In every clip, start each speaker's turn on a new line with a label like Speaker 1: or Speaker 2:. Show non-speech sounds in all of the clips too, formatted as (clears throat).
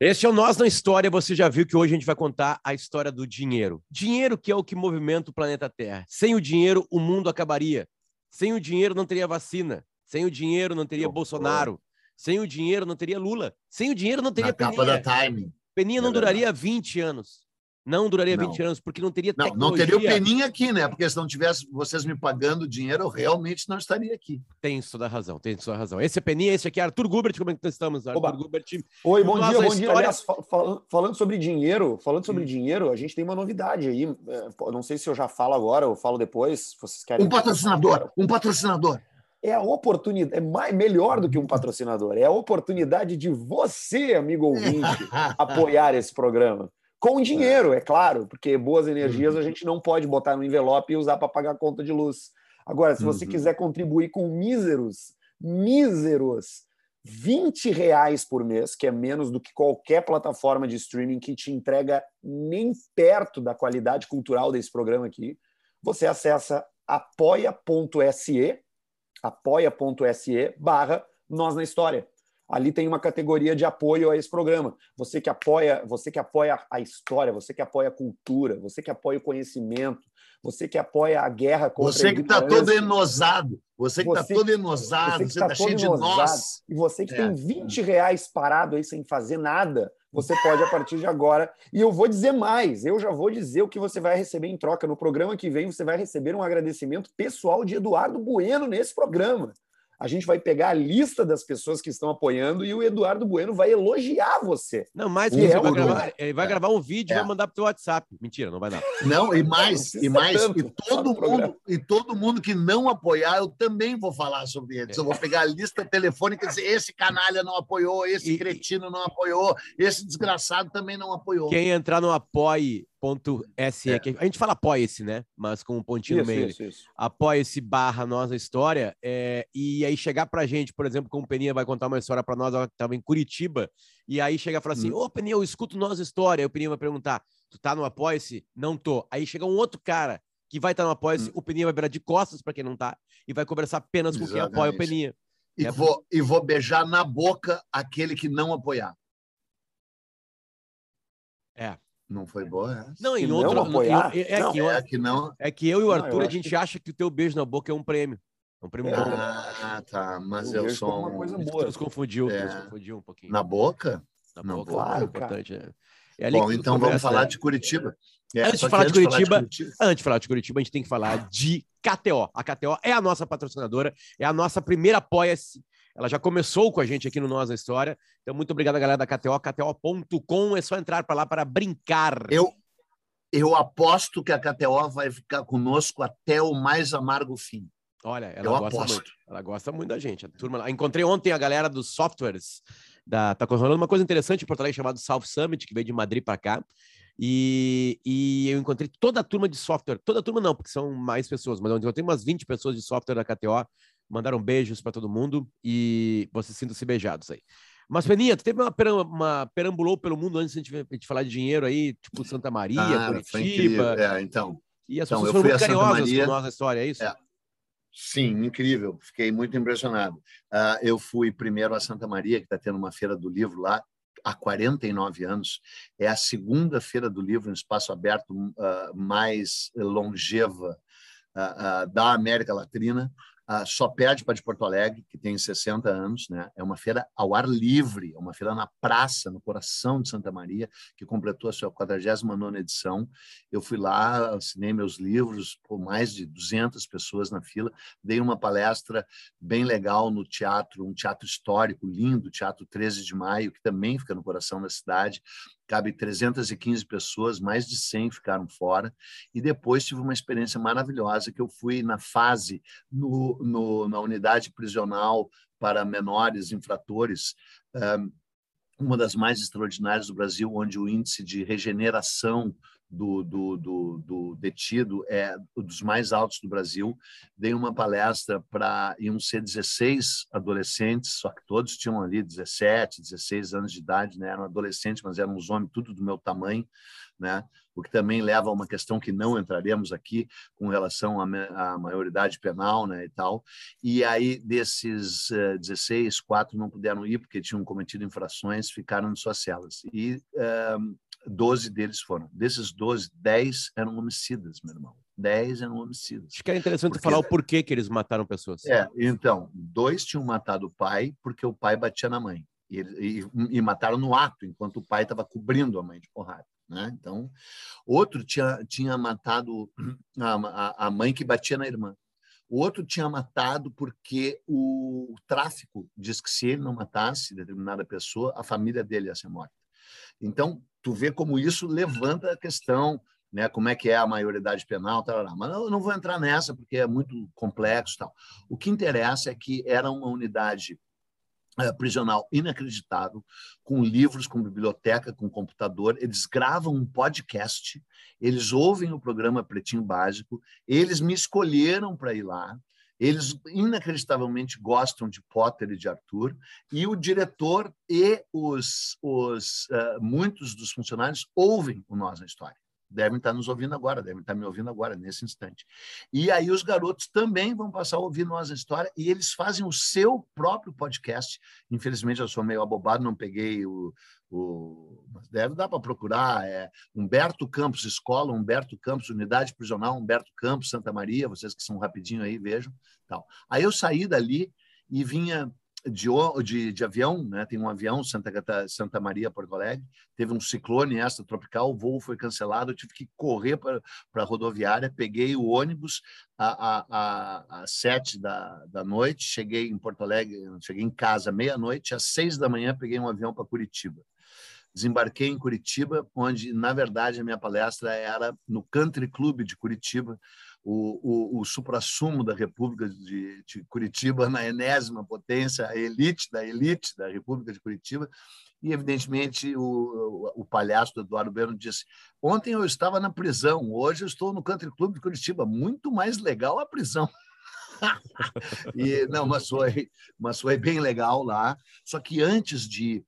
Speaker 1: Este é o Nós na História. Você já viu que hoje a gente vai contar a história do dinheiro. Dinheiro que é o que movimenta o planeta Terra. Sem o dinheiro, o mundo acabaria. Sem o dinheiro, não teria vacina. Sem o dinheiro, não teria Bolsonaro. Sem o dinheiro, não teria Lula. Sem o dinheiro, não teria
Speaker 2: Na capa da Time.
Speaker 1: Peninha não
Speaker 2: É
Speaker 1: duraria 20 anos. Não duraria
Speaker 2: Não.
Speaker 1: 20 anos, porque não teria
Speaker 2: Não,
Speaker 1: tecnologia.
Speaker 2: não teria o Peninha aqui, né? Porque se não tivesse vocês me pagando dinheiro, eu realmente não estaria aqui.
Speaker 1: Tem toda a razão, tem toda a razão. Esse é Peninha, esse aqui é Arthur Gubert. Como é que nós estamos, Arthur
Speaker 3: Oba.
Speaker 1: Gubert?
Speaker 3: Oi, bom dia, bom dia. Aliás, fa- fal- falando sobre dinheiro, falando sobre
Speaker 1: Hum.
Speaker 3: dinheiro, a gente tem uma novidade aí. É, não sei se eu já falo agora ou falo depois. Vocês querem?
Speaker 2: Um patrocinador, um patrocinador.
Speaker 3: É a oportunidade, é mais, melhor do que um patrocinador. É a oportunidade de você, amigo ouvinte, (laughs) apoiar esse programa. Com dinheiro, é claro, porque boas energias
Speaker 2: Uhum.
Speaker 3: a gente não pode botar no envelope e usar para pagar a conta de luz. Agora, se você
Speaker 2: Uhum.
Speaker 3: quiser contribuir com míseros, míseros 20 reais por mês, que é menos do que qualquer plataforma de streaming que te entrega nem perto da qualidade cultural desse programa aqui, você acessa apoia.se, apoia.se barra Nós na História. Ali tem uma categoria de apoio a esse programa. Você que apoia, você que apoia a história, você que apoia a cultura, você que apoia o conhecimento, você que apoia a guerra contra
Speaker 2: Você
Speaker 3: a
Speaker 2: que está todo enosado, você que está todo enosado,
Speaker 3: Você que
Speaker 2: você
Speaker 3: está todo
Speaker 2: cheio de nós.
Speaker 3: E você que
Speaker 2: É.
Speaker 3: tem 20 reais parado aí sem fazer nada, você pode a partir de agora. E eu vou dizer mais, eu já vou dizer o que você vai receber em troca. No programa que vem, você vai receber um agradecimento pessoal de Eduardo Bueno nesse programa. A gente vai pegar a lista das pessoas que estão apoiando e o Eduardo Bueno vai elogiar você.
Speaker 1: Não, mais que isso,
Speaker 3: é
Speaker 1: ele vai, gravar, ele vai
Speaker 2: É.
Speaker 1: gravar um vídeo e
Speaker 2: É.
Speaker 1: vai mandar pro teu WhatsApp. Mentira, não vai dar.
Speaker 2: Não, e
Speaker 3: Não
Speaker 2: mais,
Speaker 3: precisa
Speaker 2: e mais,
Speaker 3: tanto,
Speaker 2: e todo mundo, e todo mundo que não apoiar, eu também vou falar sobre eles. Eu vou pegar a lista telefônica e dizer: esse canalha não apoiou, esse
Speaker 1: E-
Speaker 2: cretino não apoiou, esse desgraçado também não apoiou.
Speaker 1: Quem entrar no apoie.se,
Speaker 2: É.
Speaker 1: que a gente fala apoia-se, né? Mas com um pontinho
Speaker 3: Isso,
Speaker 1: no meio.
Speaker 3: isso, isso.
Speaker 1: apoia-se barra nossa história é, e aí chegar pra gente, por exemplo, como o Peninha vai contar uma história pra nós, ela estava em Curitiba, e aí chega e fala assim,
Speaker 2: Hum.
Speaker 1: ô Peninha, eu escuto nossa história, aí o Peninha vai perguntar, tu tá no apoia-se? Não tô. Aí chega um outro cara que vai estar no apoia-se,
Speaker 2: Hum.
Speaker 1: o Peninha vai virar de costas pra quem não tá, e vai conversar apenas com quem apoia o
Speaker 2: Exatamente.
Speaker 1: Peninha.
Speaker 2: E,
Speaker 1: É.
Speaker 2: vou, e vou beijar na boca aquele que não apoiar.
Speaker 1: É.
Speaker 2: Não foi boa essa?
Speaker 1: Não,
Speaker 3: Que
Speaker 1: em
Speaker 3: não
Speaker 1: outro...
Speaker 3: apoiar?
Speaker 1: em- é,
Speaker 3: Não,
Speaker 1: que,
Speaker 2: É que não.
Speaker 1: é que eu e o
Speaker 3: Não,
Speaker 1: Arthur,
Speaker 3: eu
Speaker 1: a gente
Speaker 3: que-
Speaker 1: acha que o teu beijo na boca é um prêmio. É um prêmio bom.
Speaker 2: Ah, tá. Mas
Speaker 3: Eu
Speaker 2: eu, sou
Speaker 3: uma
Speaker 2: um-
Speaker 3: coisa boa.
Speaker 1: nos confundiu,
Speaker 2: É.
Speaker 1: nos confundiu um pouquinho.
Speaker 2: na boca.
Speaker 1: Na
Speaker 2: Não,
Speaker 1: boca,
Speaker 3: claro,
Speaker 1: é importante. É. É
Speaker 2: Bom, então vamos falar
Speaker 1: né?
Speaker 2: de Curitiba. É,
Speaker 1: Antes de falar de Curitiba,
Speaker 2: Curitiba-
Speaker 1: Antes de falar de Curitiba, a gente tem que falar de KTO. A KTO é a nossa patrocinadora, é a nossa primeira apoia-se. Ela já começou com a gente aqui no Nós na História. Então, muito obrigado, galera da KTO. KTO.com é só entrar para lá para brincar.
Speaker 2: Eu, eu aposto que a KTO vai ficar conosco até o mais amargo fim.
Speaker 1: Olha, ela
Speaker 2: eu
Speaker 1: gosta
Speaker 2: aposto.
Speaker 1: muito. Ela gosta muito da gente. A turma lá. Encontrei ontem a galera dos softwares. Da... Tá rolando uma coisa interessante em Porto Alegre chamado South Summit, que veio de Madrid para cá. E, e eu encontrei toda a turma de software. Toda a turma não, porque são mais pessoas, mas eu encontrei umas 20 pessoas de software da KTO. Mandaram beijos para todo mundo e vocês sintam-se beijados aí. Mas, Peninha, tu teve uma, uma perambulou pelo mundo antes de a gente, falar de dinheiro aí, tipo Santa Maria,
Speaker 2: Ah.
Speaker 1: Curitiba.
Speaker 2: É, então,
Speaker 1: E as
Speaker 2: Então,
Speaker 1: pessoas
Speaker 2: eu
Speaker 1: foram muito carinhosas
Speaker 2: Maria.
Speaker 1: com nossa história, é isso?
Speaker 2: É. sim, incrível. Fiquei muito impressionado. Ah, eu fui primeiro a Santa Maria, que está tendo uma feira do livro lá há 49 anos. É a segunda feira do livro em espaço aberto ah, mais longeva ah, da América Latina. Ah, só perde para de Porto Alegre, que tem 60 anos. Né? É uma feira ao ar livre, é uma feira na praça, no coração de Santa Maria, que completou a sua 49ª edição. Eu fui lá, assinei meus livros, por mais de 200 pessoas na fila, dei uma palestra bem legal no teatro, um teatro histórico lindo, Teatro 13 de Maio, que também fica no coração da cidade. Cabe 315 pessoas, mais de 100 ficaram fora. E depois tive uma experiência maravilhosa que eu fui na fase no, no, na unidade prisional para menores infratores, um, uma das mais extraordinárias do Brasil, onde o índice de regeneração do, do, do, do, detido é dos mais altos do Brasil. Dei uma palestra para iam ser 16 adolescentes, só que todos tinham ali 17, 16 anos de idade, né? eram adolescentes, mas eram os homens tudo do meu tamanho, né? o que também leva a uma questão que não entraremos aqui com relação à, à maioridade penal né, e tal. E aí, desses uh, 16, quatro não puderam ir porque tinham cometido infrações, ficaram em suas celas. E uh, 12 deles foram. Desses 12, 10 eram homicidas, meu irmão. 10 eram homicidas.
Speaker 1: Acho que é interessante porque... falar o porquê que eles mataram pessoas.
Speaker 2: É, então, dois tinham matado o pai porque o pai batia na mãe. E, e, e mataram no ato, enquanto o pai estava cobrindo a mãe de porrada. Né? Então, outro tinha, tinha matado (clears throat) a, a, a mãe que batia na irmã. O outro tinha matado porque o, o tráfico diz que se ele não matasse determinada pessoa, a família dele ia ser morta. Então, tu vê como isso levanta a questão, né, como é que é a maioridade penal, tal, mas eu não vou entrar nessa porque é muito complexo, tal. O que interessa é que era uma unidade uh, prisional inacreditável, com livros, com biblioteca, com computador, eles gravam um podcast, eles ouvem o programa Pretinho Básico, eles me escolheram para ir lá, eles inacreditavelmente gostam de Potter e de Arthur, e o diretor e os, os uh, muitos dos funcionários ouvem o Nós na História. Devem estar nos ouvindo agora, devem estar me ouvindo agora, nesse instante. E aí os garotos também vão passar a ouvir Nós na História, e eles fazem o seu próprio podcast. Infelizmente, eu sou meio abobado, não peguei o, o, deve dar para procurar. É Humberto Campos Escola, Humberto Campos Unidade Prisional, Humberto Campos Santa Maria, vocês que são rapidinho aí, vejam. Tal. Aí eu saí dali e vinha de, de, de, avião, né? tem um avião Santa, Santa Maria, Porto Alegre, teve um ciclone esta tropical, o voo foi cancelado, eu tive que correr para a rodoviária, peguei o ônibus às sete da, da noite, cheguei em Porto Alegre, cheguei em casa meia-noite, às seis da manhã peguei um avião para Curitiba. Desembarquei em Curitiba, onde, na verdade, a minha palestra era no Country Club de Curitiba, o, o, o supra-sumo da República de, de, Curitiba, na enésima potência, a elite da elite da República de Curitiba. E, evidentemente, o, o, palhaço do Eduardo Bueno disse: Ontem eu estava na prisão, hoje eu estou no Country Club de Curitiba. Muito mais legal a prisão. (laughs) e não, mas foi, mas foi bem legal lá. Só que antes de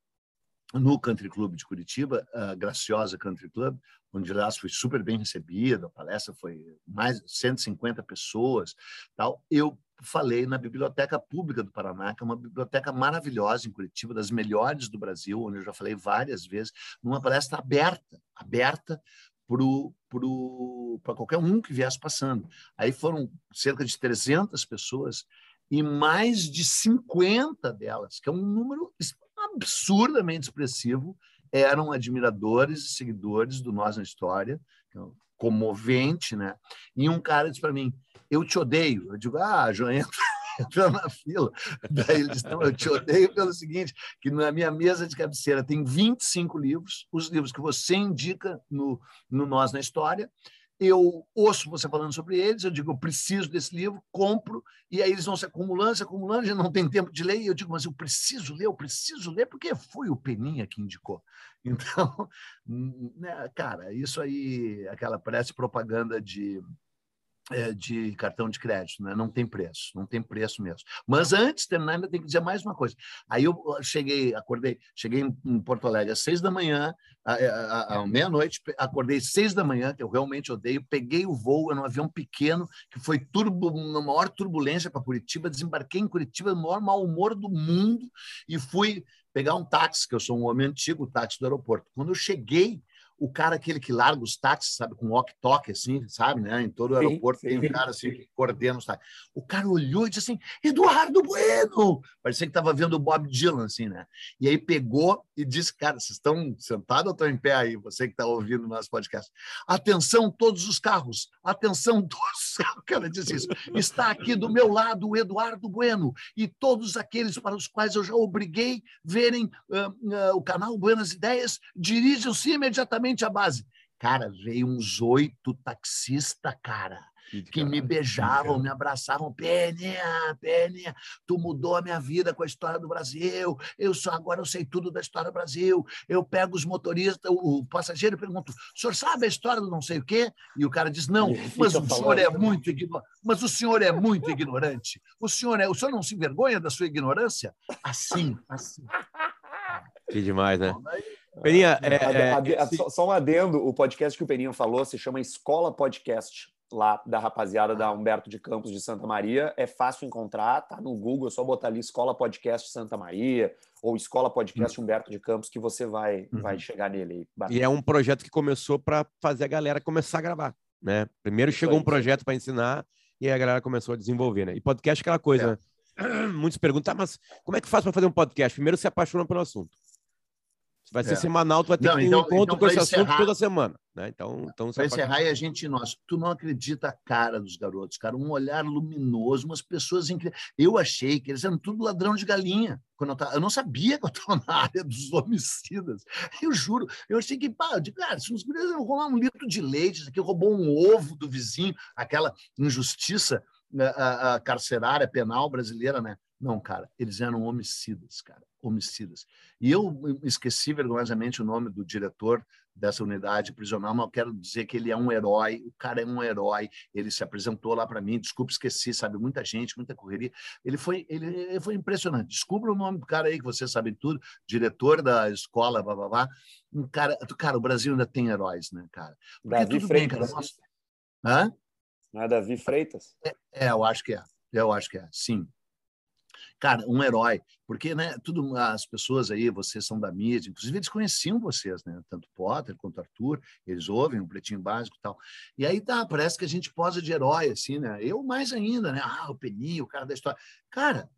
Speaker 2: no Country Club de Curitiba, a Graciosa Country Club, onde aliás foi super bem recebido, a palestra foi mais de 150 pessoas, tal. Eu falei na Biblioteca Pública do Paraná, que é uma biblioteca maravilhosa em Curitiba, das melhores do Brasil, onde eu já falei várias vezes, numa palestra aberta, aberta para qualquer um que viesse passando. Aí foram cerca de 300 pessoas e mais de 50 delas, que é um número absurdamente expressivo, eram admiradores e seguidores do Nós na História, é comovente, né? E um cara disse para mim: Eu te odeio. Eu digo: Ah, João, (laughs) entra na fila. Daí ele disse: eu te odeio pelo seguinte: que na minha mesa de cabeceira tem 25 livros, os livros que você indica no, no Nós na História, eu ouço você falando sobre eles, eu digo, eu preciso desse livro, compro, e aí eles vão se acumulando, se acumulando, já não tem tempo de ler, e eu digo, mas eu preciso ler, eu preciso ler, porque foi o Peninha que indicou. (laughs) Então, né, cara, isso aí, aquela prece propaganda de de cartão de crédito, né? não tem preço, não tem preço mesmo. Mas antes de terminar, ainda tem que dizer mais uma coisa. Aí eu cheguei, acordei, cheguei em Porto Alegre às seis da manhã, à meia-noite, acordei seis da manhã, que eu realmente odeio, peguei o voo, era um avião pequeno, que foi turbo, na maior turbulência para Curitiba, desembarquei em Curitiba, no maior mau humor do mundo, e fui pegar um táxi, que eu sou um homem antigo, táxi do aeroporto. Quando eu cheguei, o cara aquele que larga os táxis, sabe, com walk-talk, assim, sabe, né? Em todo o aeroporto sim, sim. tem um cara assim que coordena os táxis. O cara olhou e disse assim, Eduardo Bueno! Parecia que estava vendo o Bob Dylan, assim, né? E aí pegou e disse, cara, vocês estão sentados ou estão em pé aí? Você que está ouvindo o nosso podcast. Atenção todos os carros, atenção (laughs) todos os carros. O cara disse isso. Está aqui do meu lado o Eduardo Bueno e todos aqueles para os quais eu já obriguei verem uh, uh, o canal Buenas Ideias, dirijam-se imediatamente à base. Cara, veio uns oito taxistas, cara que, que me beijavam, me abraçavam. Peninha, Peninha, tu mudou a minha vida com a história do Brasil. Eu só agora eu sei tudo da história do Brasil. Eu pego os motoristas, o, passageiro pergunta: o senhor sabe a história do não sei o quê? E o cara diz: não, mas o senhor é muito ignorante. Mas o senhor é muito ignorante. O senhor, é, o senhor não se envergonha da sua ignorância? Assim, assim.
Speaker 1: Que demais, né? Peninha, é, é,
Speaker 3: é, só um adendo: o podcast que o Peninha falou se chama Escola Podcast lá da rapaziada da Humberto de Campos de Santa Maria. É fácil encontrar, tá no Google, é só botar ali Escola Podcast Santa Maria ou Escola Podcast uhum. Humberto de Campos que você vai, uhum. vai chegar nele.
Speaker 1: E é um projeto que começou para fazer a galera começar a gravar, né? Primeiro chegou um projeto para ensinar e aí a galera começou a desenvolver, né? E podcast é aquela coisa, é. né? (clears throat) Muitos perguntam, ah, mas como é que faz para fazer um podcast? Primeiro se apaixona pelo assunto. Vai ser é. semanal, tu vai ter não, que ter então, um encontro então, com esse encerrar, assunto toda semana. Né? Então, então
Speaker 2: para encerrar, e a gente, nós, tu não acredita a cara dos garotos, cara, um olhar luminoso, umas pessoas incríveis. Eu achei que eles eram tudo ladrão de galinha. Quando eu, tava, eu não sabia que eu estava na área dos homicidas. Eu juro, eu achei que, pá, de, cara, se os gurias roubar um litro de leite, isso aqui roubou um ovo do vizinho, aquela injustiça né, a, a carcerária penal brasileira, né? Não, cara, eles eram homicidas, cara, homicidas. E eu esqueci vergonhosamente o nome do diretor dessa unidade prisional, mas eu quero dizer que ele é um herói, o cara é um herói, ele se apresentou lá para mim, desculpe, esqueci, sabe, muita gente, muita correria. Ele foi, ele, ele, foi impressionante. Descubra o nome do cara aí, que vocês sabem tudo, diretor da escola, blá, blá, blá. Um cara, cara, o Brasil ainda tem heróis, né, cara?
Speaker 3: Porque Davi tudo Freitas. bem, cara. Nossa... Hã? Não é Davi Freitas?
Speaker 2: É, é, eu acho que é. Eu acho que é, sim cara, um herói, porque né, tudo as pessoas aí, vocês são da mídia, inclusive eles conheciam vocês, né? Tanto Potter quanto Arthur, eles ouvem um pretinho básico e tal. E aí tá, parece que a gente posa de herói assim, né? Eu mais ainda, né? Ah, o Peninho, o cara da história. Cara,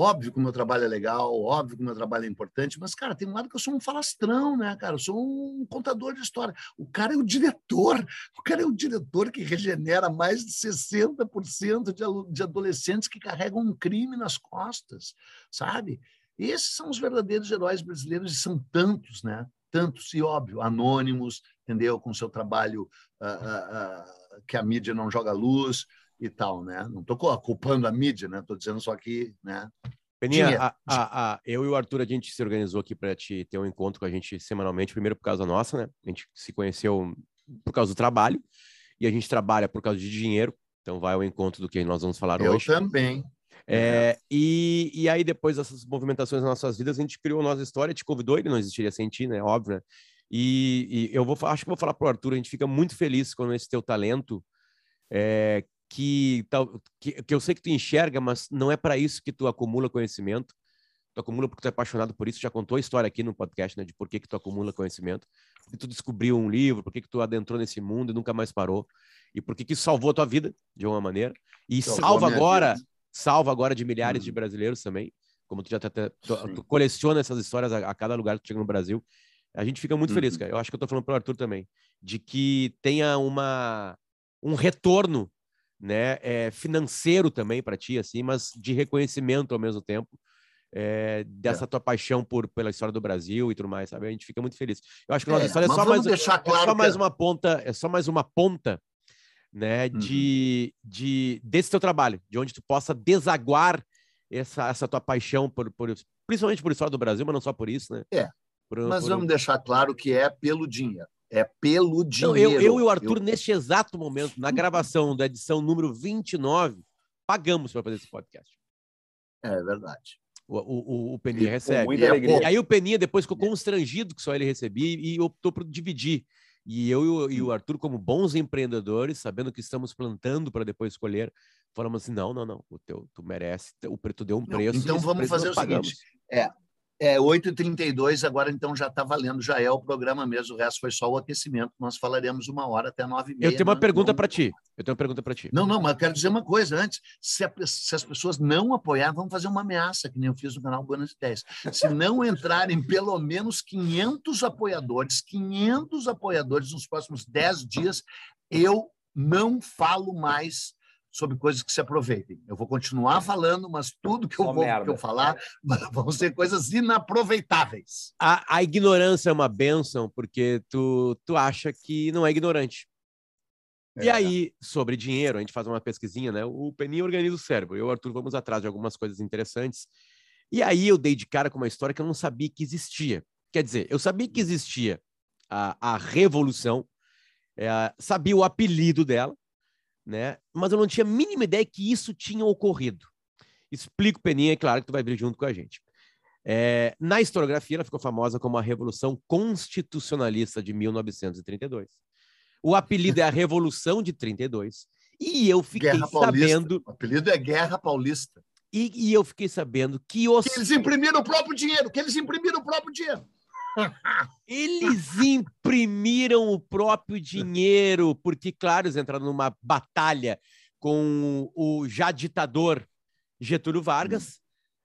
Speaker 2: Óbvio que o meu trabalho é legal, óbvio que o meu trabalho é importante, mas, cara, tem um lado que eu sou um falastrão, né, cara? Eu sou um contador de história. O cara é o diretor, o cara é o diretor que regenera mais de 60% de, de adolescentes que carregam um crime nas costas, sabe? Esses são os verdadeiros heróis brasileiros, e são tantos, né? Tantos, e óbvio, anônimos, entendeu? Com seu trabalho uh, uh, uh, que a mídia não joga luz, e tal, né? Não estou culpando a mídia, né? Estou dizendo só que, né?
Speaker 1: Peninha, a, a, a, eu e o Arthur, a gente se organizou aqui para te ter um encontro com a gente semanalmente, primeiro por causa nossa, né? A gente se conheceu por causa do trabalho e a gente trabalha por causa de dinheiro, então vai ao encontro do que nós vamos falar
Speaker 2: eu
Speaker 1: hoje.
Speaker 2: Eu também.
Speaker 1: É, e, e aí, depois dessas movimentações nas nossas vidas, a gente criou a nossa história, te convidou, ele não existiria sem ti, né? Óbvio, né? E, e eu vou, acho que vou falar para o Arthur, a gente fica muito feliz quando esse teu talento é, que, que, que eu sei que tu enxerga, mas não é para isso que tu acumula conhecimento. Tu acumula porque tu é apaixonado por isso. Já contou a história aqui no podcast, né, de por que, que tu acumula conhecimento. Porque tu descobriu um livro, por que, que tu adentrou nesse mundo e nunca mais parou. E por que, que isso salvou a tua vida, de uma maneira. E salvou salva agora, vida. salva agora de milhares hum. de brasileiros também. Como tu já tá, tu, tu coleciona essas histórias a, a, cada lugar que tu chega no Brasil. A gente fica muito feliz, uhum. cara. Eu acho que eu tô falando pro Arthur também. De que tenha uma, um retorno né, é, financeiro também para ti, assim, mas de reconhecimento ao mesmo tempo. É, dessa é. tua paixão por pela história do Brasil e tudo mais, sabe? A gente fica muito feliz. Eu acho que nossa é, história é só mais, claro é só mais uma ponta, é só mais uma ponta, né, uhum. de, de desse teu trabalho, de onde tu possa desaguar essa, essa tua paixão por, por principalmente por história do Brasil, mas não só por isso, né?
Speaker 2: É. Por, mas por... vamos deixar claro que é pelo dinheiro. É pelo dinheiro.
Speaker 1: eu, eu, e o Arthur, eu... neste exato momento, na gravação da edição número 29, pagamos para fazer esse podcast.
Speaker 2: É verdade.
Speaker 1: O, o, o Peninha recebe. Muita e, alegria. e aí o Peninha depois ficou constrangido que só ele recebia e optou por dividir. E eu e o, e o Arthur, como bons empreendedores, sabendo que estamos plantando para depois escolher, falamos assim: não, não, não, o teu, tu merece, o preto deu um preço.
Speaker 2: Não, então vamos fazer o seguinte: é, é, 8h32, agora então já está valendo, já é o programa mesmo, o resto foi só o aquecimento. Nós falaremos uma hora até 9 h
Speaker 1: Eu tenho uma não, pergunta para ti. Eu tenho uma pergunta para ti.
Speaker 2: Não, não, mas eu quero dizer uma coisa antes. Se, a, se, as pessoas não apoiarem, vamos fazer uma ameaça, que nem eu fiz no canal Buenas Ideias. Se não (laughs) entrarem pelo menos 500 apoiadores, 500 apoiadores nos próximos 10 dias, eu não falo mais sobre coisas que se aproveitem. Eu vou continuar falando, mas tudo que eu vou que eu falar (laughs) vão ser coisas inaproveitáveis.
Speaker 1: A, a ignorância é uma benção porque tu, tu acha que não é ignorante. E aí, sobre dinheiro, a gente faz uma pesquisinha, né? O Peninha organiza o cérebro. Eu e o Arthur vamos atrás de algumas coisas interessantes. E aí eu dei de cara com uma história que eu não sabia que existia. Quer dizer, eu sabia que existia a, a Revolução, é, sabia o apelido dela, né? Mas eu não tinha a mínima ideia que isso tinha ocorrido. Explico, Peninha, é claro que tu vai vir junto com a gente. É, na historiografia, ela ficou famosa como a Revolução Constitucionalista de 1932. O apelido é a Revolução de 32. E eu fiquei
Speaker 2: Guerra
Speaker 1: sabendo.
Speaker 2: O apelido é Guerra Paulista.
Speaker 1: E, e, eu fiquei sabendo que os.
Speaker 2: Que eles imprimiram o próprio dinheiro, que eles imprimiram o próprio dinheiro.
Speaker 1: Eles imprimiram o próprio dinheiro, porque, claro, eles entraram numa batalha com o já ditador Getúlio Vargas,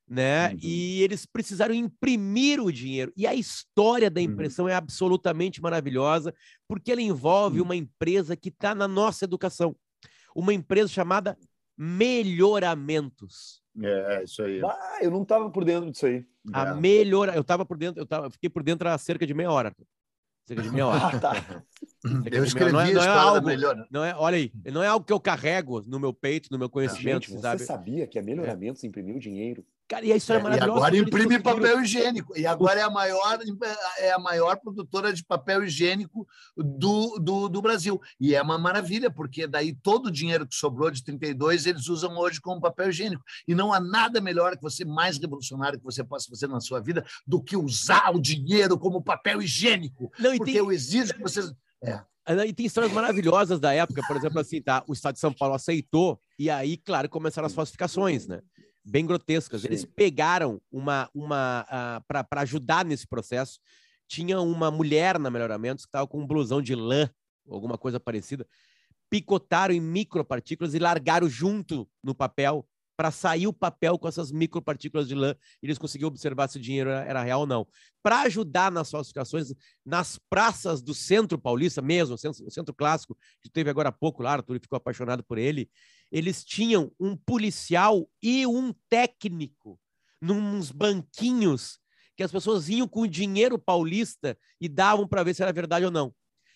Speaker 1: uhum. né? Uhum. E eles precisaram imprimir o dinheiro. E a história da uhum. impressão é absolutamente maravilhosa, porque ela envolve uma empresa que está na nossa educação. Uma empresa chamada Melhoramentos.
Speaker 2: É, isso aí.
Speaker 3: Ah, eu não estava por dentro disso aí.
Speaker 1: A é. melhor, eu estava por dentro, eu tava, fiquei por dentro há cerca de meia hora. Cerca de meia hora.
Speaker 2: ah, tá. Eu escrevi não é,
Speaker 1: não é algo, melhor. Né? Não é, olha aí, não é algo que eu carrego no meu peito, no meu conhecimento,
Speaker 3: Gente,
Speaker 1: sabe?
Speaker 3: Você sabia que a melhoramentos é. imprimiu dinheiro?
Speaker 1: Cara, e a história é, maravilhosa.
Speaker 2: E agora imprime papel higiênico. E agora é a maior, é a maior produtora de papel higiênico do, do, do Brasil. E é uma maravilha, porque daí todo o dinheiro que sobrou de 32 eles usam hoje como papel higiênico. E não há nada melhor que você, mais revolucionário que você possa fazer na sua vida do que usar o dinheiro como papel higiênico. Não, porque tem... eu exijo que vocês. É.
Speaker 1: E tem histórias maravilhosas da época, por exemplo, assim, tá? O Estado de São Paulo aceitou, e aí, claro, começaram as falsificações, né? Bem grotescas. Sim. Eles pegaram uma, uma uh, para ajudar nesse processo. Tinha uma mulher na Melhoramentos que estava com um blusão de lã, alguma coisa parecida. Picotaram em micropartículas e largaram junto no papel para sair o papel com essas micropartículas de lã e eles conseguiam observar se o dinheiro era, era real ou não. Para ajudar nas falsificações, nas praças do centro paulista mesmo, o centro, o centro clássico, que teve agora há pouco lá, Arthur ficou apaixonado por ele, eles tinham um policial e um técnico nos banquinhos que as pessoas iam com dinheiro paulista e davam para ver se era verdade ou não.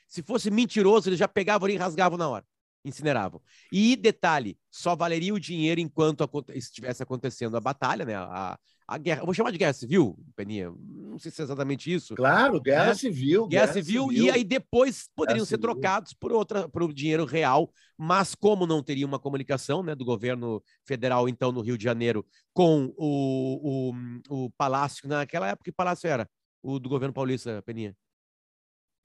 Speaker 1: Se fosse mentiroso, eles já pegavam e rasgavam na hora, incineravam. E detalhe, só valeria o dinheiro enquanto estivesse acontecendo a batalha, né? A, a guerra, eu vou chamar de guerra civil, Peninha, não sei se é exatamente isso.
Speaker 2: Claro, guerra né? civil.
Speaker 1: Guerra, guerra civil, civil, e aí depois poderiam guerra ser civil. trocados por outra, por dinheiro real, mas como não teria uma comunicação, né, do governo federal, então, no Rio de Janeiro, com o, o, o palácio, naquela época, que palácio era? O do governo paulista, Peninha?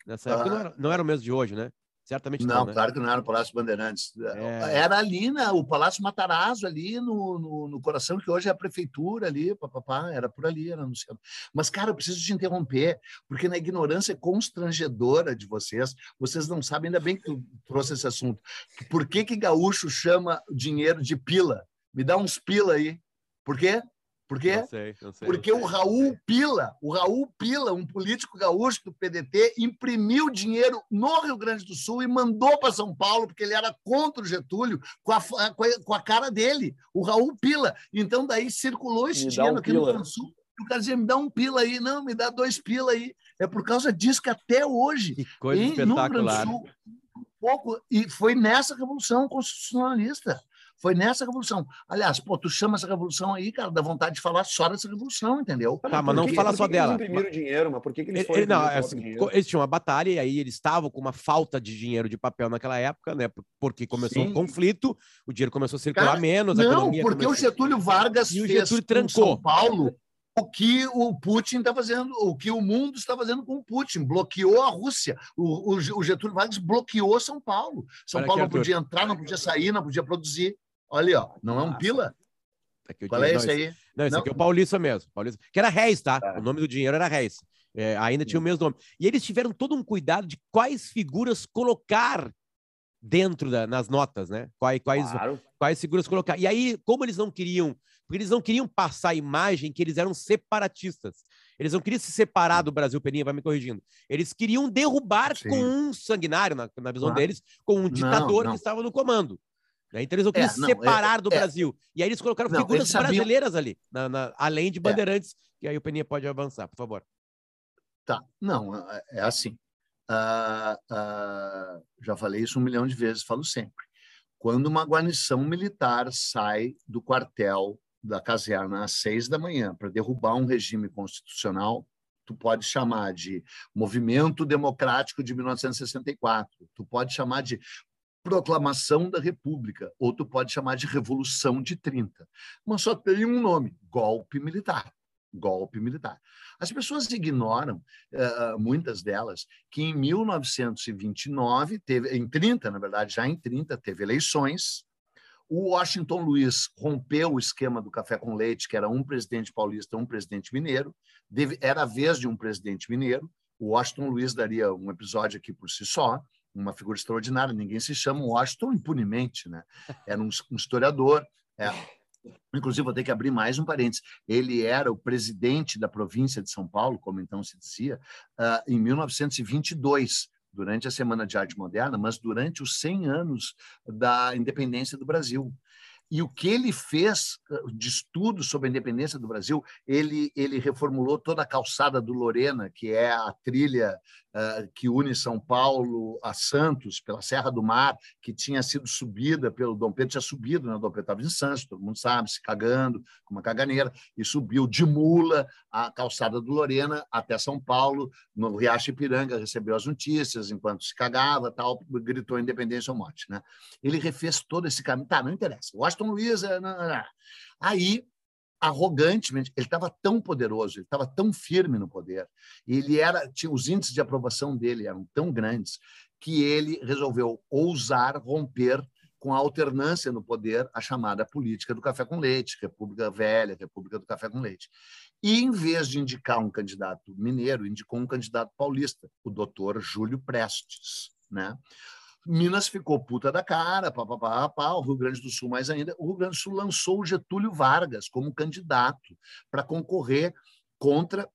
Speaker 1: Nessa época ah. não, era, não era o mesmo de hoje, né? Certamente
Speaker 2: não.
Speaker 1: Não, né?
Speaker 2: claro que não era o Palácio Bandeirantes. É. Era ali, na, o Palácio Matarazzo, ali no, no, no, coração, que hoje é a prefeitura ali, papapá, era por ali, era no centro. Mas, cara, eu preciso te interromper, porque na ignorância constrangedora de vocês, vocês não sabem, ainda bem que tu trouxe esse assunto. Por que que gaúcho chama dinheiro de pila? Me dá uns pila aí. Por quê? Por quê? Não sei, não sei, Porque o Raul Pila, o Raul Pila, um político gaúcho do PDT, imprimiu dinheiro no Rio Grande do Sul e mandou para São Paulo, porque ele era contra o Getúlio, com a, com a cara dele, o Raul Pila. Então, daí circulou esse me dinheiro um aqui pila. no Rio Grande do Sul. E o cara dizia, me dá um pila aí. Não, me dá dois pila aí. É por causa disso que até hoje,
Speaker 1: que coisa em, espetacular. no Rio Grande do Sul,
Speaker 2: pouco, e foi nessa revolução constitucionalista. Foi nessa revolução. Aliás, pô, tu chama essa revolução aí, cara, dá vontade de falar só dessa revolução, entendeu?
Speaker 1: Tá, mas não que, fala só
Speaker 3: que
Speaker 1: dela.
Speaker 3: Eles imprimiram
Speaker 1: mas...
Speaker 3: dinheiro, mas por que, que eles foram?
Speaker 1: Não, é assim, eles tinham uma batalha e aí eles estavam com uma falta de dinheiro de papel naquela época, né? Porque começou o um conflito, o dinheiro começou a circular cara, menos.
Speaker 2: não, porque começou... o Getúlio Vargas
Speaker 1: e o Getúlio trancou.
Speaker 2: São Paulo o que o Putin está fazendo, o que o mundo está fazendo com o Putin, bloqueou a Rússia. O, o, o Getúlio Vargas bloqueou São Paulo. São Olha Paulo aqui, não podia entrar, não podia sair, não podia produzir. Olha, ó, não é um pila? Aqui, Qual é esse aí?
Speaker 1: Não, esse não? aqui é o Paulista mesmo. Paulista, que era Reis, tá? tá? O nome do dinheiro era Reis. É, ainda tinha o mesmo nome. E eles tiveram todo um cuidado de quais figuras colocar dentro da, nas notas, né? Quais, quais, claro. quais figuras colocar. E aí, como eles não queriam, porque eles não queriam passar a imagem que eles eram separatistas. Eles não queriam se separar do Brasil, Peninha vai me corrigindo. Eles queriam derrubar Sim. com um sanguinário, na, na visão deles, com um ditador não. que estava no comando. Né? Então eles não queriam é, se separar é, do é, Brasil. E aí eles colocaram não, figuras eles brasileiras ali, na, na, além de é. bandeirantes. E aí o Peninha pode avançar, por favor.
Speaker 2: Tá, não, é, é assim. Uh, uh, já falei isso um milhão de vezes, falo sempre. Quando uma guarnição militar sai do quartel da caserna às seis da manhã para derrubar um regime constitucional, tu pode chamar de movimento democrático de 1964, tu pode chamar de proclamação da República, ou tu pode chamar de Revolução de 30. Mas só tem um nome: golpe militar. Golpe militar. As pessoas ignoram, uh, muitas delas, que em 1929, teve, em 30, na verdade, já em 30, teve eleições. O Washington Luiz rompeu o esquema do café com leite, que era um presidente paulista, um presidente mineiro. Era a vez de um presidente mineiro. O Washington Luiz daria um episódio aqui por si só uma figura extraordinária. Ninguém se chama Washington impunemente, né? (laughs) Era um, um historiador. É. (laughs) Inclusive, vou ter que abrir mais um parênteses. Ele era o presidente da província de São Paulo, como então se dizia, uh, em 1922, durante a Semana de Arte Moderna, mas durante os 100 anos da independência do Brasil. E o que ele fez ah, de estudo sobre a independência do Brasil, ele, ele reformulou toda a calçada do Lorena, que é a trilha que une São Paulo a Santos, pela Serra do Mar, que tinha sido subida pelo Dom Pedro, tinha subido, né? Dom Pedro estava em Santos, todo mundo sabe, se cagando, com uma caganeira, e subiu de mula a calçada do Lorena até São Paulo, no Riacho Ipiranga, recebeu as notícias, enquanto se cagava, tal, gritou independência ou morte. Né? Ele refez todo esse caminho. Tá, não interessa. Washington Luiz... Não, não, não. Aí arrogantemente, ele estava tão poderoso, ele estava tão firme no poder, ele era, tinha os índices de aprovação dele eram tão grandes que ele resolveu ousar romper com a alternância no poder, a chamada política do café com leite, República Velha, República do Café com Leite. E, em vez de indicar um candidato mineiro, indicou um candidato paulista, o doutor Júlio Prestes. Né? Minas ficou puta da cara, pá, pá, pá, pá, o Rio Grande do Sul mais ainda. O Rio Grande do Sul lançou o Getúlio Vargas como candidato para concorrer contra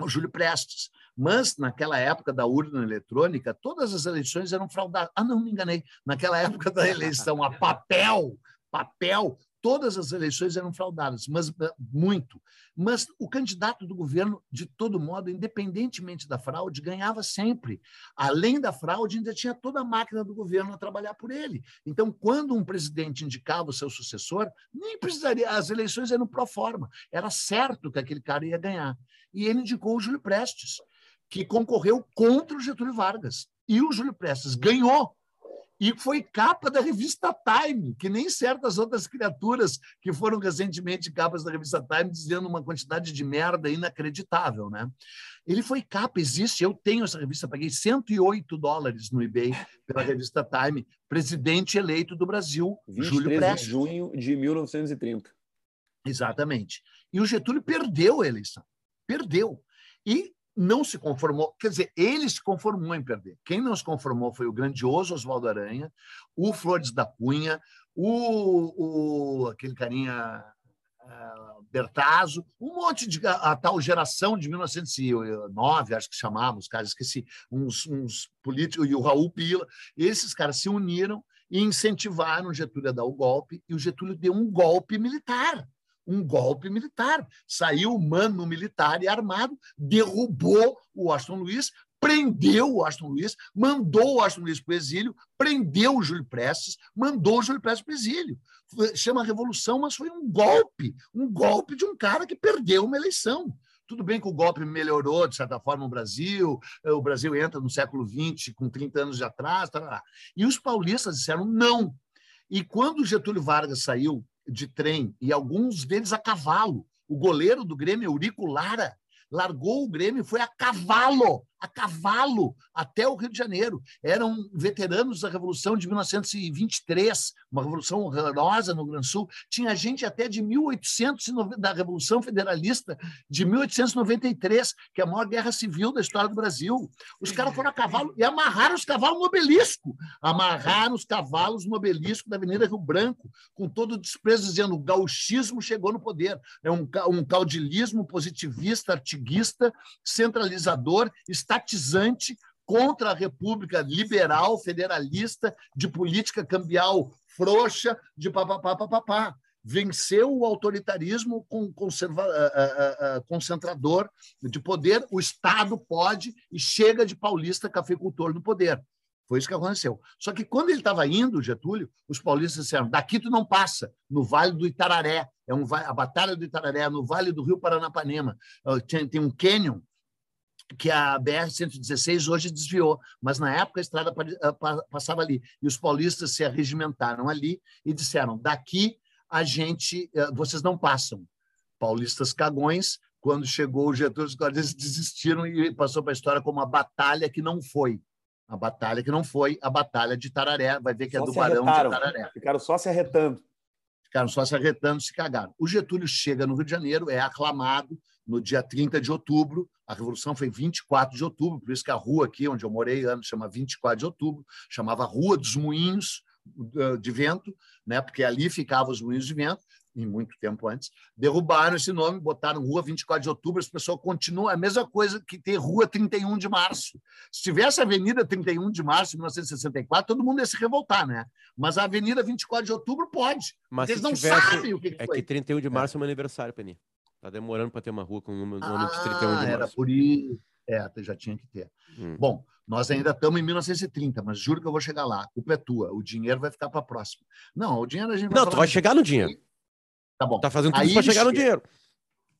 Speaker 2: o Júlio Prestes. Mas, naquela época da urna eletrônica, todas as eleições eram fraudadas. Ah, não, me enganei. Naquela época da eleição a papel, papel, todas as eleições eram fraudadas, mas eh, muito. Mas o candidato do governo, de todo modo, independentemente da fraude, ganhava sempre. Além da fraude, ainda tinha toda a máquina do governo a trabalhar por ele. Então, quando um presidente indicava o seu sucessor, nem precisaria, as eleições eram pro forma, era certo que aquele cara ia ganhar. E ele indicou o Júlio Prestes, que concorreu contra o Getúlio Vargas. E o Júlio Prestes ganhou e foi capa da revista Time, que nem certas outras criaturas que foram recentemente capas da revista Time dizendo uma quantidade de merda inacreditável, né? Ele foi capa, existe, eu tenho essa revista, paguei 108 dólares no eBay pela revista Time, presidente eleito do Brasil, Júlio Prestes.
Speaker 3: de junho de 1930.
Speaker 2: Exatamente. E o Getúlio perdeu a eleição. Perdeu. E não se conformou, quer dizer, ele se conformou em perder. Quem não se conformou foi o grandioso Oswaldo Aranha, o Flores da Cunha, o, o aquele carinha uh, Bertazzo, um monte de a, tal geração de 1909, acho que chamavam os caras, esqueci, uns, uns políticos, e o Raul Pila, esses caras se uniram e incentivaram Getúlio a dar o golpe, e o Getúlio deu um golpe militar um golpe militar. Saiu mano militar e armado, derrubou o Washington Luiz, prendeu o Washington Luiz, mandou o Washington Luiz para o exílio, prendeu o Júlio Prestes, mandou o Júlio Prestes para o exílio. Chama revolução, mas foi um golpe, um golpe de um cara que perdeu uma eleição. Tudo bem que o golpe melhorou, de certa forma, o Brasil, o Brasil entra no século XX, com 30 anos de atraso, e os paulistas disseram não. E quando Getúlio Vargas saiu de trem e alguns deles a cavalo. O goleiro do Grêmio, Eurico Lara, largou o Grêmio e foi a cavalo a cavalo até o Rio de Janeiro. Eram veteranos da Revolução de 1923, uma revolução horrorosa no Rio Grande do Sul. Tinha gente até de 1890, da Revolução Federalista de 1893, que é a maior guerra civil da história do Brasil. Os caras foram a cavalo e amarraram os cavalos no obelisco. Amarraram os cavalos no obelisco da Avenida Rio Branco, com todo o desprezo, dizendo o gauchismo chegou no poder. É um, um caudilismo positivista, artiguista, centralizador, está estatizante contra a República liberal, federalista, de política cambial frouxa, de papapá, papapá. venceu o autoritarismo com conserva, uh, uh, uh, concentrador de poder, o Estado pode e chega de paulista cafeicultor no poder. Foi isso que aconteceu. Só que quando ele estava indo, Getúlio, os paulistas disseram: daqui tu não passa, no Vale do Itararé, é um, a Batalha do Itararé, no Vale do Rio Paranapanema. Tem, tem um cânion que a BR-116 hoje desviou, mas na época a estrada passava ali. E os paulistas se arregimentaram ali e disseram: daqui a gente, eh, vocês não passam. Paulistas cagões, quando chegou o Getúlio, os guardas desistiram e passou para a história como a batalha que não foi. A batalha que não foi, a batalha de Tararé. Vai ver que é só é do Barão de Tararé.
Speaker 3: Ficaram só se arretando.
Speaker 2: Ficaram só se arretando, se cagaram. O Getúlio chega no Rio de Janeiro, é aclamado no dia 30 de outubro. A Revolução foi 24 de outubro, por isso que a rua aqui, onde eu morei anos, chama 24 de outubro, chamava Rua dos Moinhos de Vento, né? porque ali ficavam os moinhos de vento, em muito tempo antes, derrubaram esse nome, botaram Rua 24 de Outubro, as pessoas continuam, é a mesma coisa que ter Rua 31 de Março. Se tivesse a Avenida 31 de Março, de 1964, todo mundo ia se revoltar, né? Mas a Avenida 24 de Outubro pode.
Speaker 1: Mas eles não tivesse... sabem o que, que é foi. É que 31 de Março é, é meu aniversário, Penny. Tá demorando para ter uma rua com o nome, ah, de 31 de março.
Speaker 2: Era por isso. É, já tinha que ter. Hum. Bom, nós ainda estamos em 1930, mas juro que eu vou chegar lá. A culpa é tua. O dinheiro vai ficar para a próxima. Não, o dinheiro a gente
Speaker 1: vai. Não, tu vai chegar no dinheiro.
Speaker 2: Tá bom.
Speaker 1: Tá fazendo tudo para chegar chega... no dinheiro.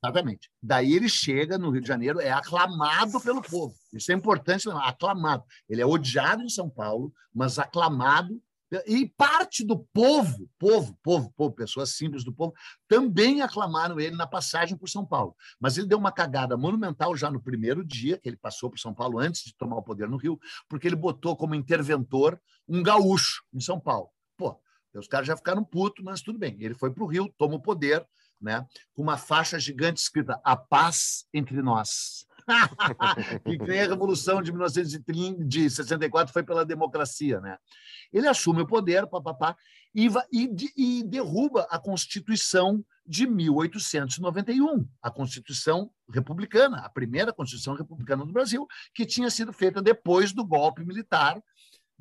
Speaker 2: Exatamente. Daí ele chega no Rio de Janeiro, é aclamado pelo povo. Isso é importante, aclamado. Ele é odiado em São Paulo, mas aclamado e parte do povo, povo, povo, povo, pessoas simples do povo, também aclamaram ele na passagem por São Paulo. Mas ele deu uma cagada monumental já no primeiro dia, que ele passou por São Paulo antes de tomar o poder no Rio, porque ele botou como interventor um gaúcho em São Paulo. Pô, os caras já ficaram putos, mas tudo bem. Ele foi para o Rio, toma o poder, né, com uma faixa gigante escrita A Paz entre Nós. (laughs) que a Revolução de 1964 foi pela democracia. Né? Ele assume o poder, papapá, e, e, e derruba a Constituição de 1891, a Constituição Republicana, a primeira Constituição Republicana do Brasil, que tinha sido feita depois do golpe militar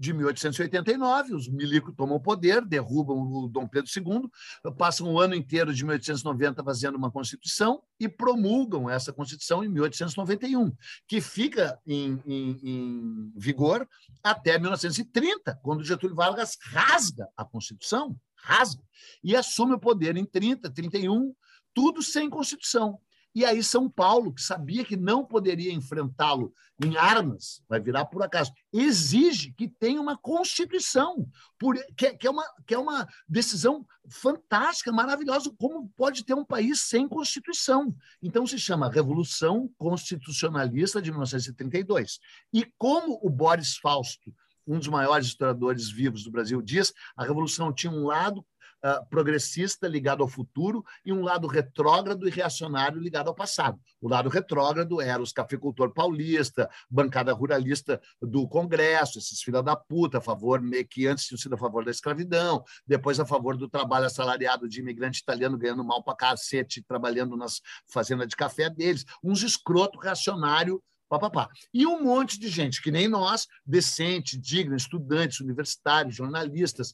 Speaker 2: de 1889, os milicos tomam poder, derrubam o Dom Pedro II, passam o ano inteiro de 1890 fazendo uma Constituição e promulgam essa Constituição em 1891, que fica em, em, em vigor até 1930, quando Getúlio Vargas rasga a Constituição, rasga, e assume o poder em 30, 31, tudo sem Constituição. E aí São Paulo, que sabia que não poderia enfrentá-lo em armas, vai virar por acaso, exige que tenha uma Constituição, por, que, que, é uma, que é uma decisão fantástica, maravilhosa, como pode ter um país sem Constituição. Então se chama Revolução Constitucionalista de 1932. E como o Boris Fausto, um dos maiores historiadores vivos do Brasil, diz, a Revolução tinha um lado uh, progressista ligado ao futuro e um lado retrógrado e reacionário ligado ao passado. O lado retrógrado era os cafeicultor paulista, bancada ruralista do Congresso, esses filha da puta, a favor, que antes tinham sido a favor da escravidão, depois a favor do trabalho assalariado de imigrante italiano ganhando mal para cacete, trabalhando nas fazendas de café deles, uns escroto reacionário Papapá. E um monte de gente, que nem nós, decente, digna, estudantes, universitários, jornalistas,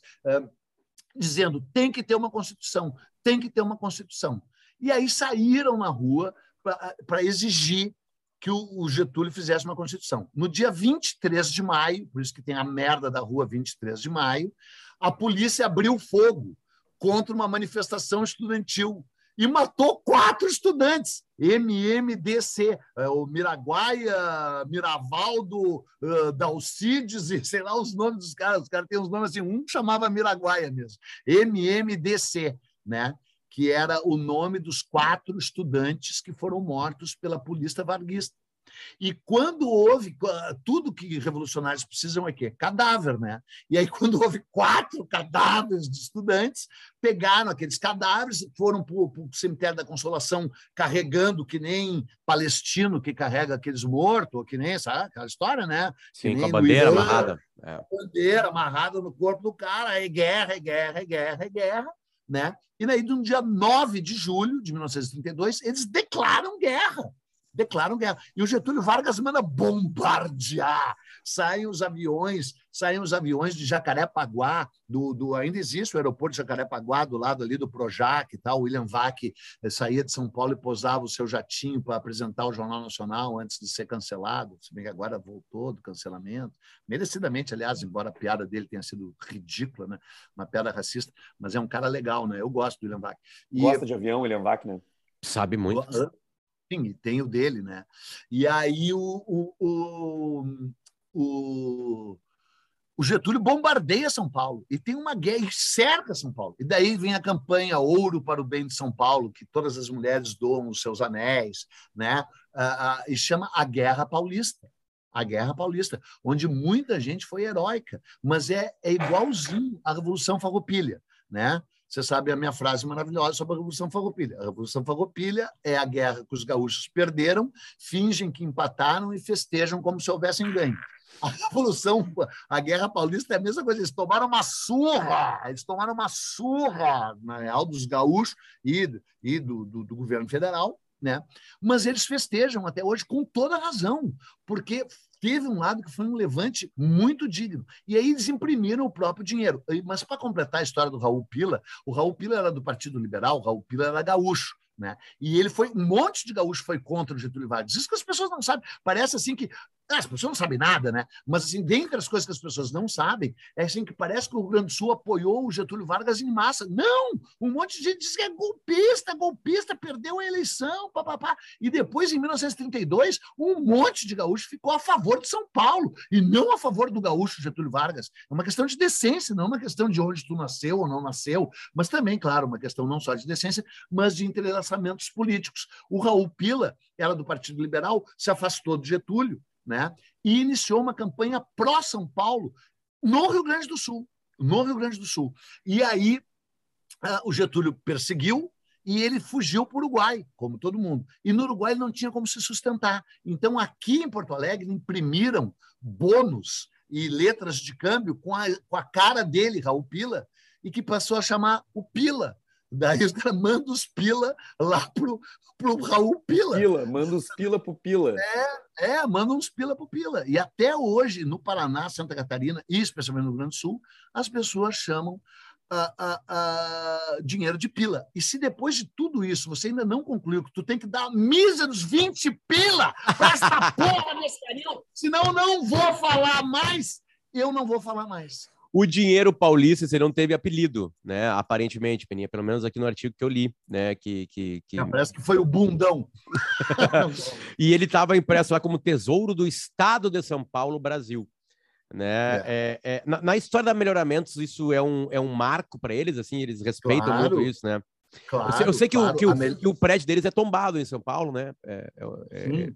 Speaker 2: dizendo tem que ter uma Constituição, tem que ter uma Constituição. E aí saíram na rua para exigir que o Getúlio fizesse uma Constituição. No dia 23 de maio, por isso que tem a merda da rua 23 de maio, a polícia abriu fogo contra uma manifestação estudantil e matou quatro estudantes. MMDC, é, o Miraguaia, Miravaldo, uh, Dalcides, e sei lá os nomes dos caras. Os caras têm uns nomes assim, um chamava Miraguaia mesmo. MMDC, né? que era o nome dos quatro estudantes que foram mortos pela polícia varguista. E quando houve tudo que revolucionários precisam é quê? Cadáver, né? E aí (laughs) quando houve quatro cadáveres de estudantes, pegaram aqueles cadáveres, foram para o cemitério da Consolação carregando que nem palestino que carrega aqueles mortos, que nem sabe aquela história, né?
Speaker 1: Sim, com a bandeira Irã, amarrada.
Speaker 2: É. Bandeira amarrada no corpo do cara, é guerra, é guerra, é guerra, é guerra, né? E aí, no dia 9 de julho de 1932, eles declaram guerra declaram guerra. E o Getúlio Vargas manda bombardear. Saem os aviões, saem os aviões de Jacarepaguá, do, do ainda existe o aeroporto de Jacarepaguá, do lado ali do Projac e tal. O William Vac eh, saía de São Paulo e posava o seu jatinho para apresentar o Jornal Nacional antes de ser cancelado, se bem que agora voltou do cancelamento. Merecidamente, aliás, embora a piada dele tenha sido ridícula, né? uma piada racista, mas é um cara legal, né? Eu gosto do William Vac.
Speaker 3: E... Gosta de avião, William Vac, né?
Speaker 1: Sabe muito.
Speaker 2: Sim, tem o dele, né? E aí o, o, o, o, Getúlio bombardeia São Paulo e tem uma guerra e cerca São Paulo. E daí vem a campanha Ouro para o Bem de São Paulo, que todas as mulheres doam os seus anéis, né? Ah, ah, e chama a Guerra Paulista. A Guerra Paulista, onde muita gente foi heróica, mas é, é igualzinho à Revolução Farroupilha, né? Você sabe a minha frase maravilhosa sobre a Revolução Farroupilha. A Revolução Farroupilha é a guerra que os gaúchos perderam, fingem que empataram e festejam como se houvessem ganho. A Revolução, a Guerra Paulista é a mesma coisa. Eles tomaram uma surra, eles tomaram uma surra, na real, dos gaúchos e, e do, do, do governo federal, né? Mas eles festejam até hoje com toda razão, porque teve um lado que foi um levante muito digno. E aí eles imprimiram o próprio dinheiro. Mas para completar a história do Raul Pila, o Raul Pila era do Partido Liberal, o Raul Pila era gaúcho. Né? E ele foi, um monte de gaúcho foi contra o Getúlio Vargas. Isso que as pessoas não sabem. Parece assim que as pessoas não sabem nada, né? Mas, assim, dentre as coisas que as pessoas não sabem, é assim que parece que o Rio Grande do Sul apoiou o Getúlio Vargas em massa. Não! Um monte de gente diz que é golpista, golpista, perdeu a eleição, papapá. E depois, em 1932, um monte de gaúcho ficou a favor de São Paulo e não a favor do gaúcho Getúlio Vargas. É uma questão de decência, não é uma questão de onde tu nasceu ou não nasceu, mas também, claro, uma questão não só de decência, mas de entrelaçamentos políticos. O Raul Pila era do Partido Liberal, se afastou do Getúlio, né? e iniciou uma campanha pró-São Paulo no Rio Grande do Sul. No Rio Grande do Sul. E aí uh, o Getúlio perseguiu e ele fugiu para o Uruguai, como todo mundo. E no Uruguai ele não tinha como se sustentar. Então, aqui em Porto Alegre, imprimiram bônus e letras de câmbio com a, com a cara dele, Raul Pila, e que passou a chamar o Pila, Daí os caras mandam os pila lá pro, pro Raul Pila.
Speaker 3: Pila, manda os pila pro Pila.
Speaker 2: É, é, manda uns pila pro Pila. E até hoje, no Paraná, Santa Catarina e especialmente no Rio Grande do Sul, as pessoas chamam uh, uh, dinheiro de pila. E se depois de tudo isso você ainda não concluiu que tu tem que dar míseros 20 pila para essa porra desse carinho, senão eu não vou falar mais, eu não vou falar mais.
Speaker 1: O dinheiro paulista, você não teve apelido, né? Aparentemente, Peninha, pelo menos aqui no artigo que eu li, né? Que, que, que...
Speaker 2: parece que foi o bundão. (laughs)
Speaker 1: e ele estava impresso lá como Tesouro do Estado de São Paulo, Brasil. Né? É. É, é, na, na, história da Melhoramentos, isso é um, é um marco para eles, assim, eles respeitam claro. muito isso, né? Claro, eu sei, eu sei que, claro. o, que, o, que, o, prédio deles é tombado em São Paulo, né? É,
Speaker 2: é,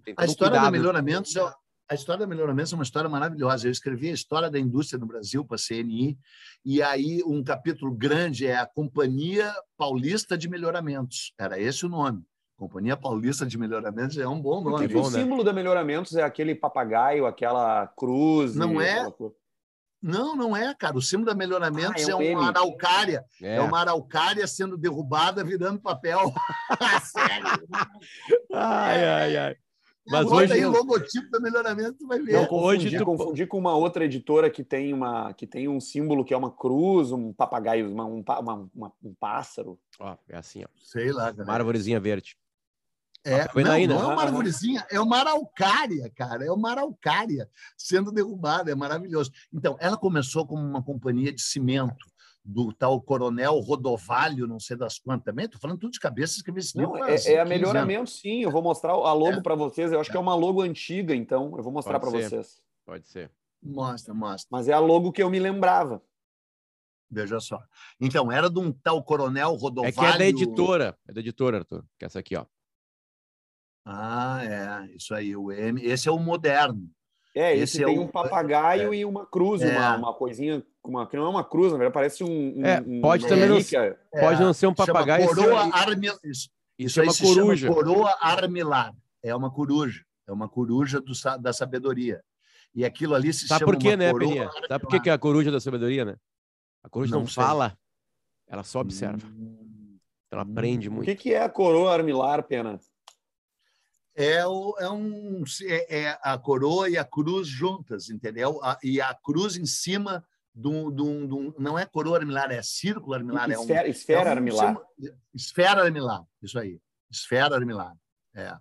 Speaker 2: é a história cuidado. da Melhoramentos é, a história da Melhoramento é uma história maravilhosa. Eu escrevi a história da indústria no Brasil para a CNI, e aí um capítulo grande é a Companhia Paulista de Melhoramentos. Era esse o nome. Companhia Paulista de Melhoramentos é um bom nome.
Speaker 3: Porque o né? símbolo da Melhoramentos é aquele papagaio, aquela cruz.
Speaker 2: Não é? Não, não é, cara. O símbolo da Melhoramentos ah, é, um é uma araucária. É. é. uma araucária sendo derrubada, virando papel. (laughs) Sério?
Speaker 1: ai, ai, ai.
Speaker 2: Mas Bota hoje aí o logotipo do melhoramento, tu vai ver. Não
Speaker 3: confundi, hoje tu... confundi com uma outra editora que tem uma que tem um símbolo que é uma cruz, um papagaio, uma, um, uma, uma, um pássaro.
Speaker 1: Ó, é assim, ó.
Speaker 2: Sei lá, cara.
Speaker 1: Uma árvorezinha verde.
Speaker 2: É, não, aí, né? não é uma arvorezinha, é uma araucária, cara. É uma araucária sendo derrubada, é maravilhoso. Então, ela começou como uma companhia de cimento do tal coronel Rodovalho, não sei das quantas também. Estou falando tudo de cabeça, escrevi esse
Speaker 3: livro. Não, é, é a melhoramento, anos. sim. Eu vou mostrar a logo é. para vocês. Eu acho é. que é uma logo antiga, então eu vou mostrar para vocês.
Speaker 1: Pode ser.
Speaker 2: Mostra, mostra.
Speaker 3: Mas é a logo que eu me lembrava.
Speaker 2: Veja só. Então, era de um tal coronel Rodovalho. É
Speaker 1: que é da editora. É da editora, Arthur. Que é essa aqui, ó.
Speaker 2: Ah, é. Isso aí. O M. Esse é o moderno.
Speaker 3: É, esse, esse é tem o... um papagaio é. e uma cruz, é. uma, uma coisinha, uma, que não é uma cruz, na verdade, parece um. um
Speaker 1: é, pode também não, pode não ser um papagaio.
Speaker 2: Coroa armil... Isso, isso chama coruja. Chama coroa armilar. É uma coruja. É uma coruja do, da sabedoria. E aquilo ali se
Speaker 1: Sabe
Speaker 2: chama.
Speaker 1: por quê, né, Peninha? Sabe por que é a coruja da sabedoria, né? A coruja não, não fala, ela só observa. Hum, ela aprende muito.
Speaker 3: O que, que é a coroa armilar, Pena?
Speaker 2: É, o, é, um, é, é, a coroa e a cruz juntas, entendeu? A, e a cruz em cima de um, não é coroa armilar, é círculo armilar.
Speaker 3: Esfera,
Speaker 2: é um,
Speaker 3: esfera
Speaker 2: é um,
Speaker 3: armilar.
Speaker 2: Esfera armilar, isso aí. Esfera armilar. É.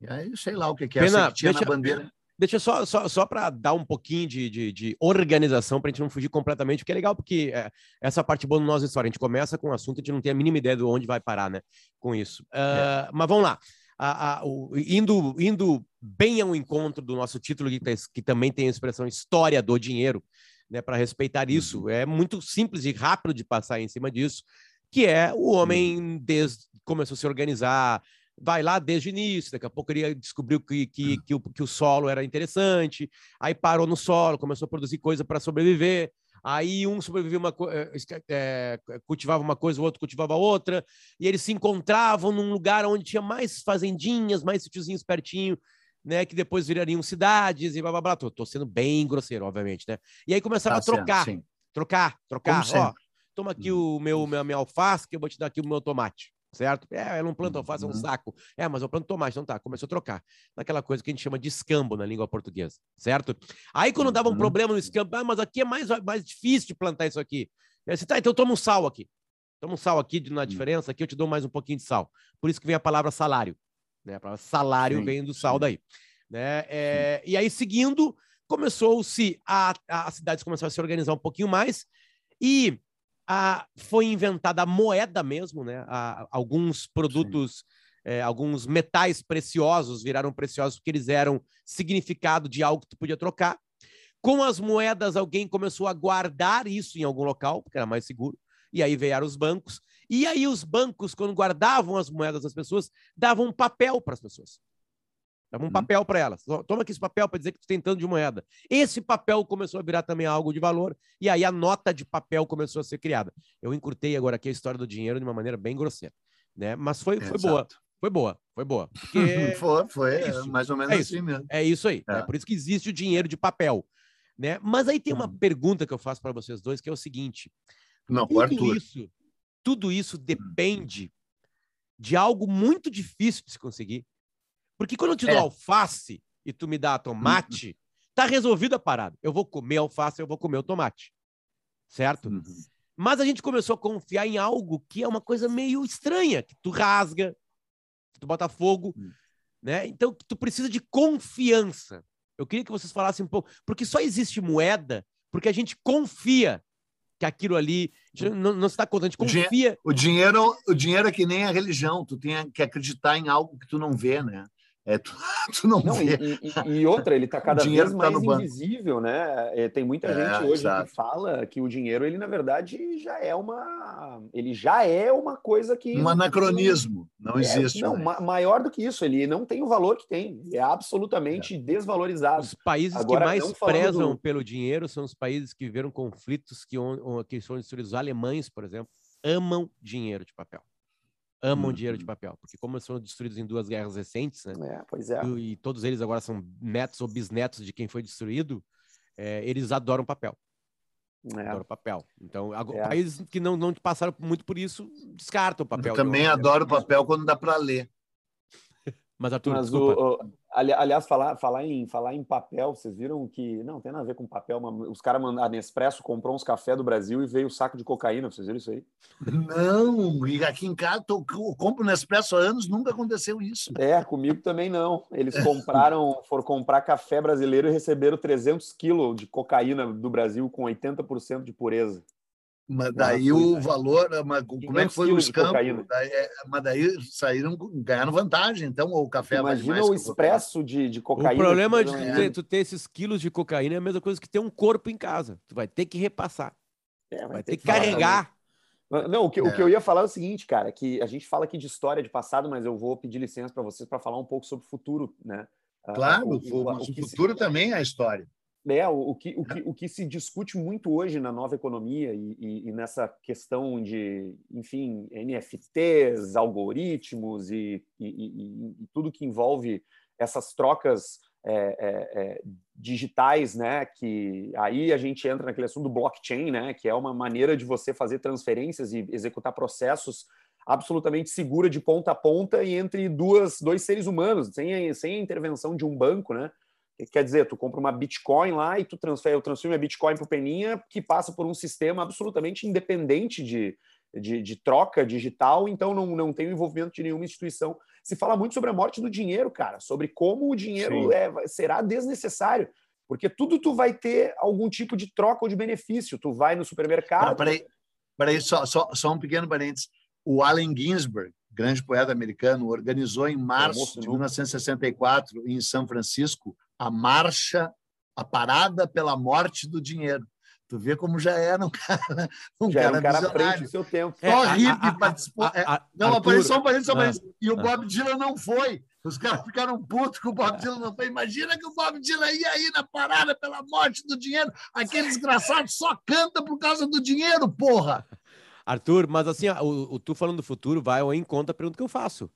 Speaker 2: E aí, sei lá o que, que é
Speaker 1: Pena,
Speaker 2: que tinha
Speaker 1: deixa,
Speaker 2: na bandeira.
Speaker 1: Deixa só, só, só para dar um pouquinho de, de, de organização, para a gente não fugir completamente, porque é legal, porque é, essa parte boa da nossa história. A gente começa com um assunto, a gente não tem a mínima ideia de onde vai parar, né? Com isso. Uh, é. Mas vamos lá a, a, o, indo, indo bem ao encontro do nosso título, que, que também tem a expressão história do dinheiro, né, para respeitar isso. Uhum. É muito simples e rápido de passar em cima disso, que é o homem desde começou a se organizar, vai lá desde o início, daqui a pouco ele descobriu que, que, uhum. que, o, que o solo era interessante, aí parou no solo, começou a produzir coisa para sobreviver, Aí um sobrevivia uma é, cultivava uma coisa, o outro cultivava outra, e eles se encontravam num lugar onde tinha mais fazendinhas, mais sítiozinhos pertinho, né? Que depois virariam cidades e blá blá blá. Tô, tô sendo bem grosseiro, obviamente, né? E aí começava tá a trocar, sendo, trocar, trocar. Ó, toma aqui o meu, meu minha alface, que eu vou te dar aqui o meu tomate certo? É, eu não planto alface, é um uhum. saco. É, mas eu planto tomate, então tá, começou a trocar. Naquela coisa que a gente chama de escambo na língua portuguesa, certo? Aí quando dava um uhum. problema no escambo, ah, mas aqui é mais, mais difícil de plantar isso aqui. Aí você, tá, então toma um sal aqui. Toma um sal aqui na hum. diferença, aqui eu te dou mais um pouquinho de sal. Por isso que vem a palavra salário. Né? A palavra salário sim, vem do sal sim. daí. Né? É, e aí, seguindo, começou-se, a, a, as cidades começaram a se organizar um pouquinho mais, e a, foi inventada a moeda mesmo, né? A, alguns produtos, é, alguns metais preciosos viraram preciosos porque eles eram significado de algo que tu podia trocar. Com as moedas, alguém começou a guardar isso em algum local, porque era mais seguro. E aí vieram os bancos. E aí os bancos, quando guardavam as moedas das pessoas, davam um papel para as pessoas. Dava um hum. papel para elas. Toma aqui esse papel para dizer que tu tem tanto de moeda. Esse papel começou a virar também algo de valor, e aí a nota de papel começou a ser criada. Eu encurtei agora aqui a história do dinheiro de uma maneira bem grosseira, né? Mas foi, foi boa. Foi boa, foi boa. (laughs)
Speaker 2: Porque... foi, foi, é, é mais ou menos
Speaker 1: é
Speaker 2: assim mesmo.
Speaker 1: É isso aí. É. é. por isso que existe o dinheiro de papel. Né? Mas aí tem uma hum. pergunta que eu faço para vocês dois, que é o seguinte:
Speaker 2: Não,
Speaker 1: tudo
Speaker 2: Arthur.
Speaker 1: isso, tudo isso depende de algo muito difícil de se conseguir, porque quando eu te dou é. alface e tu me dá tomate, uhum. tá resolvida a parada. Eu vou comer alface, eu vou comer o tomate. Certo? Uhum. Mas a gente começou a confiar em algo que é uma coisa meio estranha, que tu rasga, que tu bota fogo, uhum. né? Então, tu precisa de confiança. Eu queria que vocês falassem um pouco, porque só existe moeda porque a gente confia que aquilo ali não, não se está contando, a gente confia.
Speaker 2: O dinheiro, o dinheiro é que nem a religião, tu tem que acreditar em algo que tu não vê, né? É, tu, (laughs) tu não, não vê.
Speaker 3: E, e, outra, ele está cada vez tá mais tá invisível, né? É, tem muita é, gente hoje exato. que fala que o dinheiro, ele na verdade já é uma, ele já é uma coisa que
Speaker 2: um anacronismo, não é, existe.
Speaker 3: Não, ma maior do que isso, ele não tem o valor que tem, é absolutamente é. desvalorizado.
Speaker 1: Os países Agora, que mais prezam do... pelo dinheiro são os países que viveram conflitos que, que são destruídos. Os alemães, por exemplo, amam dinheiro de papel amam dinheiro de uhum. papel, porque como eles foram destruídos em duas guerras recentes, né?
Speaker 3: É, pois é.
Speaker 1: E, todos eles agora são netos ou bisnetos de quem foi destruído, é, eles adoram papel. É. Adoram papel. Então, é. países que não, não passaram muito por isso, descartam o papel.
Speaker 2: Eu também adoro papel quando dá para ler.
Speaker 1: Mas, Arthur, Mas.
Speaker 3: O, o, aliás, falar, falar, em, falar em papel, vocês viram que. Não, tem nada a ver com papel. Mas os caras mandaram. A Nespresso comprou uns café do Brasil e veio o saco de cocaína. Vocês viram isso aí?
Speaker 2: Não, e aqui em casa tô, eu compro Nespresso há anos, nunca aconteceu isso.
Speaker 3: É, comigo também não. Eles compraram, (laughs) foram comprar café brasileiro e receberam 300 quilos de cocaína do Brasil com 80% de pureza.
Speaker 2: Mas daí o valor, mas como é que foi o escampo? Daí, é, mas daí saíram ganhando vantagem, então o café
Speaker 3: Imagina o expresso de, de cocaína.
Speaker 1: O problema de ter, tu ter esses quilos de cocaína é a mesma coisa que ter um corpo em casa. Tu vai ter que repassar. É, vai, vai, ter, que, que carregar.
Speaker 3: Não, o que, é. o que eu ia falar é o seguinte, cara, que a gente fala aqui de história de passado, mas eu vou pedir licença para vocês para falar um pouco sobre o futuro, né?
Speaker 2: Claro, o, o, o, o futuro se... também é a história.
Speaker 3: É, o, que, o, que, o que se discute muito hoje na nova economia e, e, e nessa questão de, enfim, NFTs, algoritmos e, e tudo que envolve essas trocas é, é, é, digitais, né? Que aí a gente entra naquele assunto do blockchain, né? Que é uma maneira de você fazer transferências e executar processos absolutamente segura de ponta a ponta e entre duas, dois seres humanos, sem a, sem a intervenção de um banco, né? Quer dizer, tu compra uma Bitcoin lá e tu transfere, eu transfiro a Bitcoin para o Peninha, que passa por um sistema absolutamente independente de, de, de, troca digital, então não, não tem o envolvimento de nenhuma instituição. Se fala muito sobre a morte do dinheiro, cara, sobre como o dinheiro é, será desnecessário, porque tudo tu vai ter algum tipo de troca ou de benefício. Tu vai no supermercado.
Speaker 2: Peraí, peraí só, só, só um pequeno parênteses. O Allen Ginsberg, grande poeta americano, organizou em março de 1964, em São Francisco, a marcha, a parada pela morte do dinheiro. Tu vê como já era um (laughs) cara, um
Speaker 3: já
Speaker 2: cara,
Speaker 3: um cara frente do seu tempo.
Speaker 2: É, Só hippie participou. A, a, a, não, apareceu, só apareceu, apareceu. E o Bob Dylan não foi. Os caras ficaram putos que o Bob Dylan não foi. Imagina que o Bob Dylan ia aí na parada pela morte do dinheiro. Aquele desgraçado só canta por causa do dinheiro, porra!
Speaker 1: Arthur, mas assim, o, o tu falando do futuro vai ao encontro a pergunta que eu faço.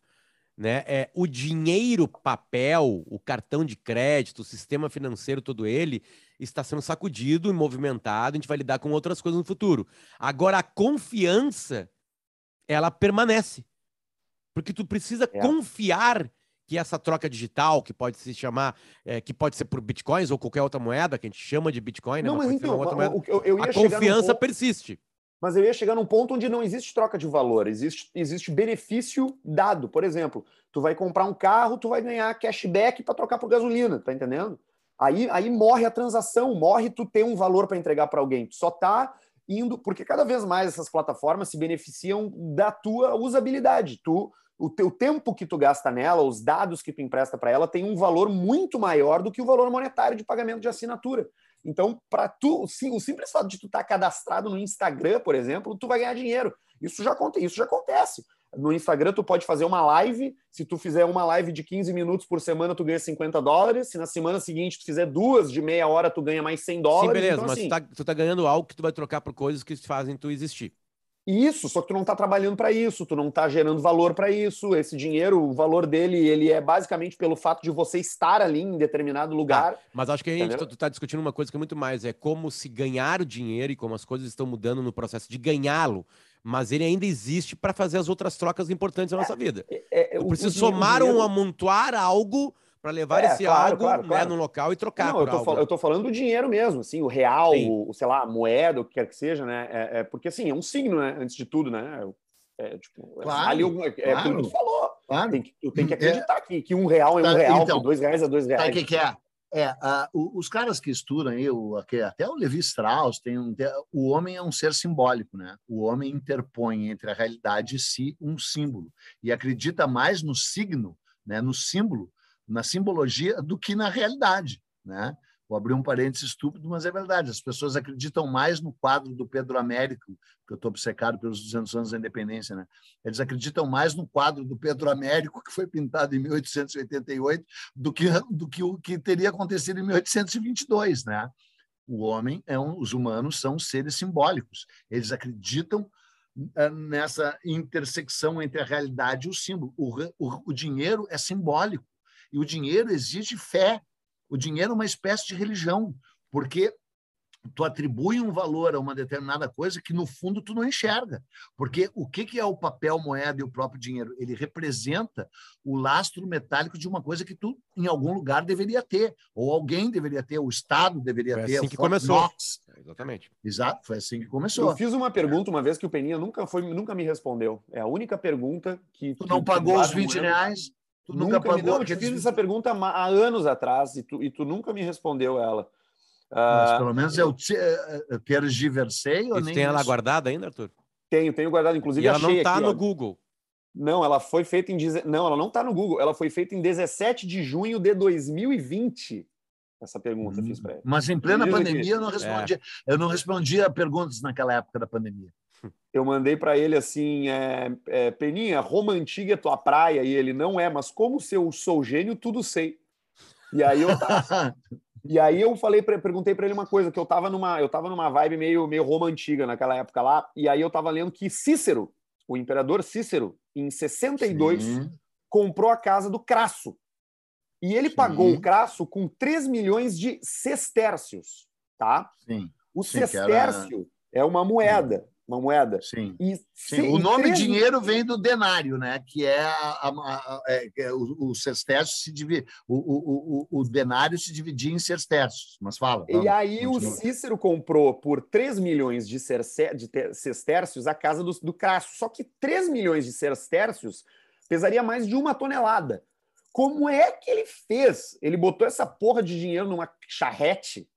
Speaker 1: Né? É, o dinheiro papel, o cartão de crédito, o sistema financeiro, todo ele, está sendo sacudido e movimentado, a gente vai lidar com outras coisas no futuro. Agora, a confiança, ela permanece. Porque tu precisa é. confiar que essa troca digital, que pode se chamar, é, que pode ser por bitcoins ou qualquer outra moeda, que a gente chama de bitcoin, né?
Speaker 3: Não, mas então, eu, eu
Speaker 1: a confiança ponto... persiste
Speaker 3: mas eu ia chegar num ponto onde não existe troca de valor, existe, existe benefício dado. Por exemplo, tu vai comprar um carro, tu vai ganhar cashback para trocar por gasolina, tá entendendo? Aí, aí morre a transação, morre tu ter um valor para entregar para alguém. Tu só tá indo, porque cada vez mais essas plataformas se beneficiam da tua usabilidade. Tu, o teu tempo que tu gasta nela, os dados que tu empresta para ela, tem um valor muito maior do que o valor monetário de pagamento de assinatura. Então, para tu, sim, o simples fato de tu estar tá cadastrado no Instagram, por exemplo, tu vai ganhar dinheiro. Isso já, isso já acontece. No Instagram, tu pode fazer uma live. Se tu fizer uma live de 15 minutos por semana, tu ganha 50 dólares. Se na semana seguinte tu fizer duas de meia hora, tu ganha mais 100 dólares. Sim,
Speaker 1: beleza,
Speaker 3: então,
Speaker 1: mas assim, tu, tá, tu tá ganhando algo que tu vai trocar por coisas que fazem tu existir.
Speaker 3: Isso, só que tu não está trabalhando para isso, tu não está gerando valor para isso. Esse dinheiro, o valor dele, ele é basicamente pelo fato de você estar ali em determinado lugar.
Speaker 1: Tá, mas acho que a gente está discutindo uma coisa que é muito mais, é como se ganhar o dinheiro e como as coisas estão mudando no processo de ganhá-lo, mas ele ainda existe para fazer as outras trocas importantes na nossa vida. É, é, Eu preciso somar ou amontoar algo para levar é, esse claro, algo claro, né, claro. no local e trocar.
Speaker 3: Não, eu tô, fal eu tô, falando do dinheiro mesmo, assim, o real, o, sei lá, a moeda, o que quer que seja, né? É, é, porque assim, é um signo, né? Antes de tudo, né? É, tipo,
Speaker 2: claro, ali,
Speaker 3: é, é como tu falou. Claro. Tem que, tu tem que acreditar que, que um real é um tá, real, então, dois reais é dois reais.
Speaker 2: o que, que é? É, uh, os caras que estudam aí, o, até o Levi Strauss, tem um, o homem é um ser simbólico, né? O homem interpõe entre a realidade e si um símbolo e acredita mais no signo, né? No símbolo na simbologia do que na realidade. Né? Vou abrir um parênteses estúpido, mas é verdade. As pessoas acreditam mais no quadro do Pedro Américo, que eu estou obcecado pelos 200 anos da independência. Né? Eles acreditam mais no quadro do Pedro Américo, que foi pintado em 1888, do que, do que o que teria acontecido em 1822. Né? O homem, é um, os humanos são seres simbólicos. Eles acreditam eh, nessa intersecção entre a realidade e o símbolo. O, o, o dinheiro é simbólico. E o dinheiro exige fé. O dinheiro é uma espécie de religião, porque tu atribui um valor a uma determinada coisa que no fundo tu não enxerga. Porque o que que é o papel moeda e o próprio dinheiro? Ele representa o lastro metálico de uma coisa que tu em algum lugar deveria ter, ou alguém deveria ter, o Estado deveria
Speaker 1: foi
Speaker 2: ter.
Speaker 1: Assim que começou. Knox. Exatamente.
Speaker 2: Exato, foi assim que começou.
Speaker 3: Eu fiz uma pergunta uma vez que o Peninha nunca foi, nunca me respondeu. É a única pergunta que
Speaker 2: tu não que, pagou os 20 reais.
Speaker 3: Tu nunca, nunca pagou me, não, eu te fiz essa pergunta há anos atrás e tu, e tu nunca me respondeu ela.
Speaker 2: Mas uh, pelo menos eu tergiversei ou nem
Speaker 1: tem ela guardada ainda, Arthur?
Speaker 3: Tenho, tenho guardado. Inclusive,
Speaker 1: e ela não está no
Speaker 3: ó.
Speaker 1: Google.
Speaker 3: Não, ela foi feita em. Não, ela não está no Google. Ela foi feita em 17 de junho de 2020. Essa pergunta hum, fiz para ele.
Speaker 2: Mas em plena pandemia eu não respondi. É. Eu não respondia perguntas naquela época da pandemia
Speaker 3: eu mandei para ele assim, é, é, Peninha, Roma Antiga é tua praia, e ele não é, mas como se eu sou gênio, tudo sei. E aí eu (laughs) E aí eu falei, perguntei para ele uma coisa, que eu tava numa, eu tava numa vibe meio meio Roma antiga naquela época lá, e aí eu tava lendo que Cícero, o imperador Cícero, em 62, Sim. comprou a casa do Crasso. E ele Sim. pagou o Crasso com 3 milhões de sestércios, tá?
Speaker 2: Sim.
Speaker 3: O Sim, sestércio era... é uma moeda. Uma moeda.
Speaker 2: Sim. E, Sim. o nome três... dinheiro vem do denário, né? Que é, a, a, a, é, é o, o se divide, o, o, o, denário se dividia em sestércios. Mas fala.
Speaker 3: Vamos, e aí continua. o Cícero comprou por 3 milhões de, cerce, de sestércios a casa do, do Cássio. Só que 3 milhões de sestércios pesaria mais de uma tonelada. Como é que ele fez? Ele botou essa porra de dinheiro numa charrete,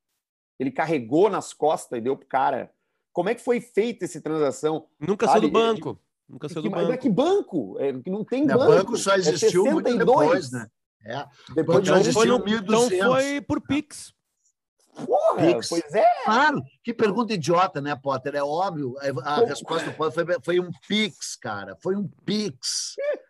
Speaker 3: ele carregou nas costas e deu pro cara como é que foi feita essa transação?
Speaker 1: Nunca saiu do banco. Nunca saiu do banco.
Speaker 3: É que banco? É, que não tem
Speaker 2: banco.
Speaker 3: banco
Speaker 2: só é existiu é muito depois, né?
Speaker 1: É. Depois então, de foi no, então foi por Pix.
Speaker 3: Porra, Pix. pois é.
Speaker 2: Claro, que pergunta idiota, né, Potter? É óbvio. A, a resposta do Potter foi, foi um Pix, cara. Foi um Pix. (laughs)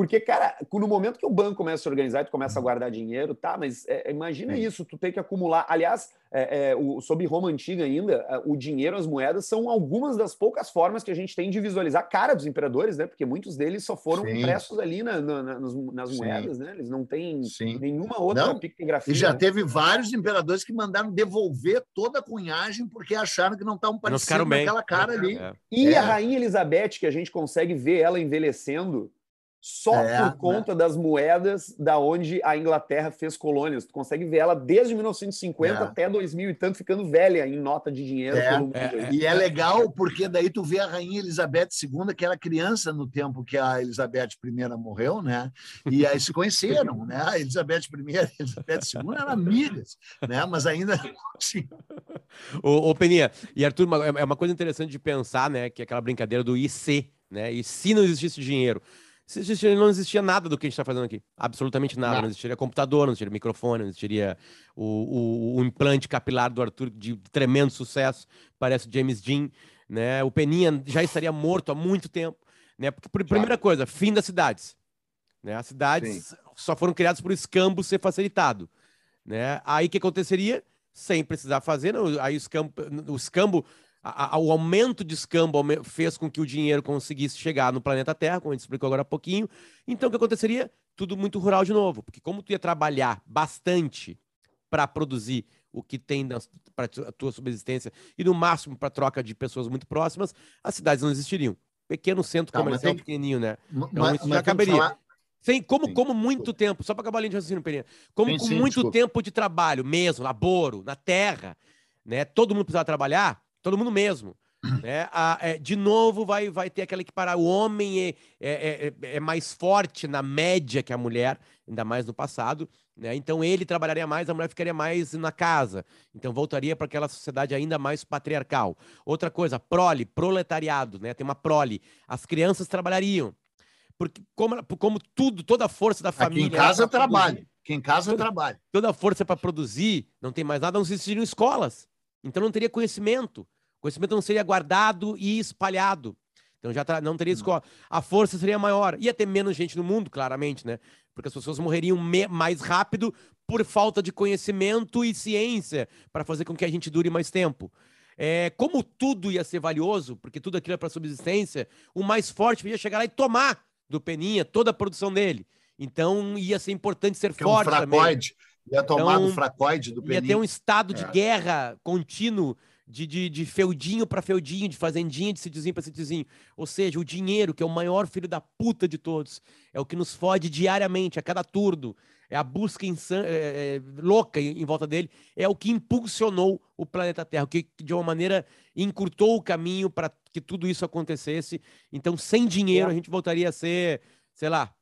Speaker 3: Porque, cara, no momento que o banco começa a se organizar tu começa a guardar dinheiro, tá, mas é, imagina Sim. isso, tu tem que acumular. Aliás, é, é, o, sob Roma Antiga ainda, é, o dinheiro, as moedas, são algumas das poucas formas que a gente tem de visualizar a cara dos imperadores, né? Porque muitos deles só foram Sim. impressos ali na, na, nas, nas moedas, né? Eles não têm Sim. nenhuma outra não, pictografia.
Speaker 2: E já né? teve vários imperadores que mandaram devolver toda a cunhagem porque acharam que não estavam parecendo com aquela cara ali.
Speaker 3: É. E a é. Rainha Elizabeth, que a gente consegue ver ela envelhecendo só é, por né? conta né? das moedas da onde a Inglaterra fez colônias. Tu consegue ver ela desde 1950 é. até 2000 e tanto ficando velha em nota de dinheiro.
Speaker 2: É, é e é legal porque daí tu vê a rainha Elizabeth II, que era criança no tempo que a Elizabeth I morreu, né? E aí se conheceram, né? A Elizabeth I e a Elizabeth II eram amigas, né? Mas ainda.
Speaker 1: Ô, ô Peninha, e Arthur, é uma coisa interessante de pensar, né? Que é aquela brincadeira do IC, né? E se não existisse dinheiro? Se existia, não existia nada do que a gente está fazendo aqui. Absolutamente nada. Não. não existiria computador, não existiria microfone, não existiria o, o, o, implante capilar do Arthur de tremendo sucesso. Parece o James Dean. Né? O Peninha já estaria morto há muito tempo. Né? Porque, primeira coisa, fim das cidades. Né? As cidades Sim. só foram criadas por escambo ser facilitado. Né? Aí o que aconteceria? Sem precisar fazer, não, aí o escambo, o escambo a, a, o aumento de escambo fez com que o dinheiro conseguisse chegar no planeta Terra, como a gente explicou agora há pouquinho. Então, o que aconteceria? Tudo muito rural de novo, porque como tu ia trabalhar bastante para produzir o que tem para a tua subsistência e no máximo para troca de pessoas muito próximas, as cidades não existiriam. Pequeno centro tá, comercial tem... pequenininho, né? Então mas, isso mas já caberia. Falar... Sem, como, Sim. como muito tempo, só para acabar a linha de raciocínio, Peninha, como Sim, com muito desculpa. tempo de trabalho mesmo, laboro, na terra, né? Todo mundo precisava trabalhar, todo mundo mesmo. Né? A, é, de novo, vai, vai ter aquela que parar. O homem é, é, é, é, mais forte na média que a mulher, ainda mais no passado. Né? Então ele trabalharia mais, a mulher ficaria mais na casa. Então voltaria para aquela sociedade ainda mais patriarcal. Outra coisa, prole, proletariado, né? Tem uma prole. As crianças trabalhariam. Porque, como, como tudo, toda a força da família.
Speaker 2: Aqui em casa trabalha. Aqui em casa trabalha.
Speaker 1: Toda a força para produzir, não tem mais nada, não existiriam escolas. Então não teria conhecimento. O conhecimento não seria guardado e espalhado. Então já não teria escola. A força seria maior. Ia ter menos gente no mundo, claramente, né? Porque as pessoas morreriam mais rápido por falta de conhecimento e ciência para fazer com que a gente dure mais tempo. É, como tudo ia ser valioso, porque tudo aquilo é para subsistência, o mais forte ia chegar lá e tomar do Peninha toda a produção dele. Então ia ser importante ser que forte é um
Speaker 2: fracoide.
Speaker 1: também.
Speaker 2: Ia tomar então, do fracoide do Peninha.
Speaker 1: Ia ter um estado de é. guerra contínuo de, de, de feudinho para feudinho, de fazendinha, de sítiozinho para sítiozinho. Ou seja, o dinheiro, que é o maior filho da puta de todos, é o que nos fode diariamente, a cada turno. É a busca insan... é, é, louca em, volta dele. É o que impulsionou o planeta Terra, o que de uma maneira encurtou o caminho para que tudo isso acontecesse. Então, sem dinheiro, é. a gente voltaria a ser, sei lá,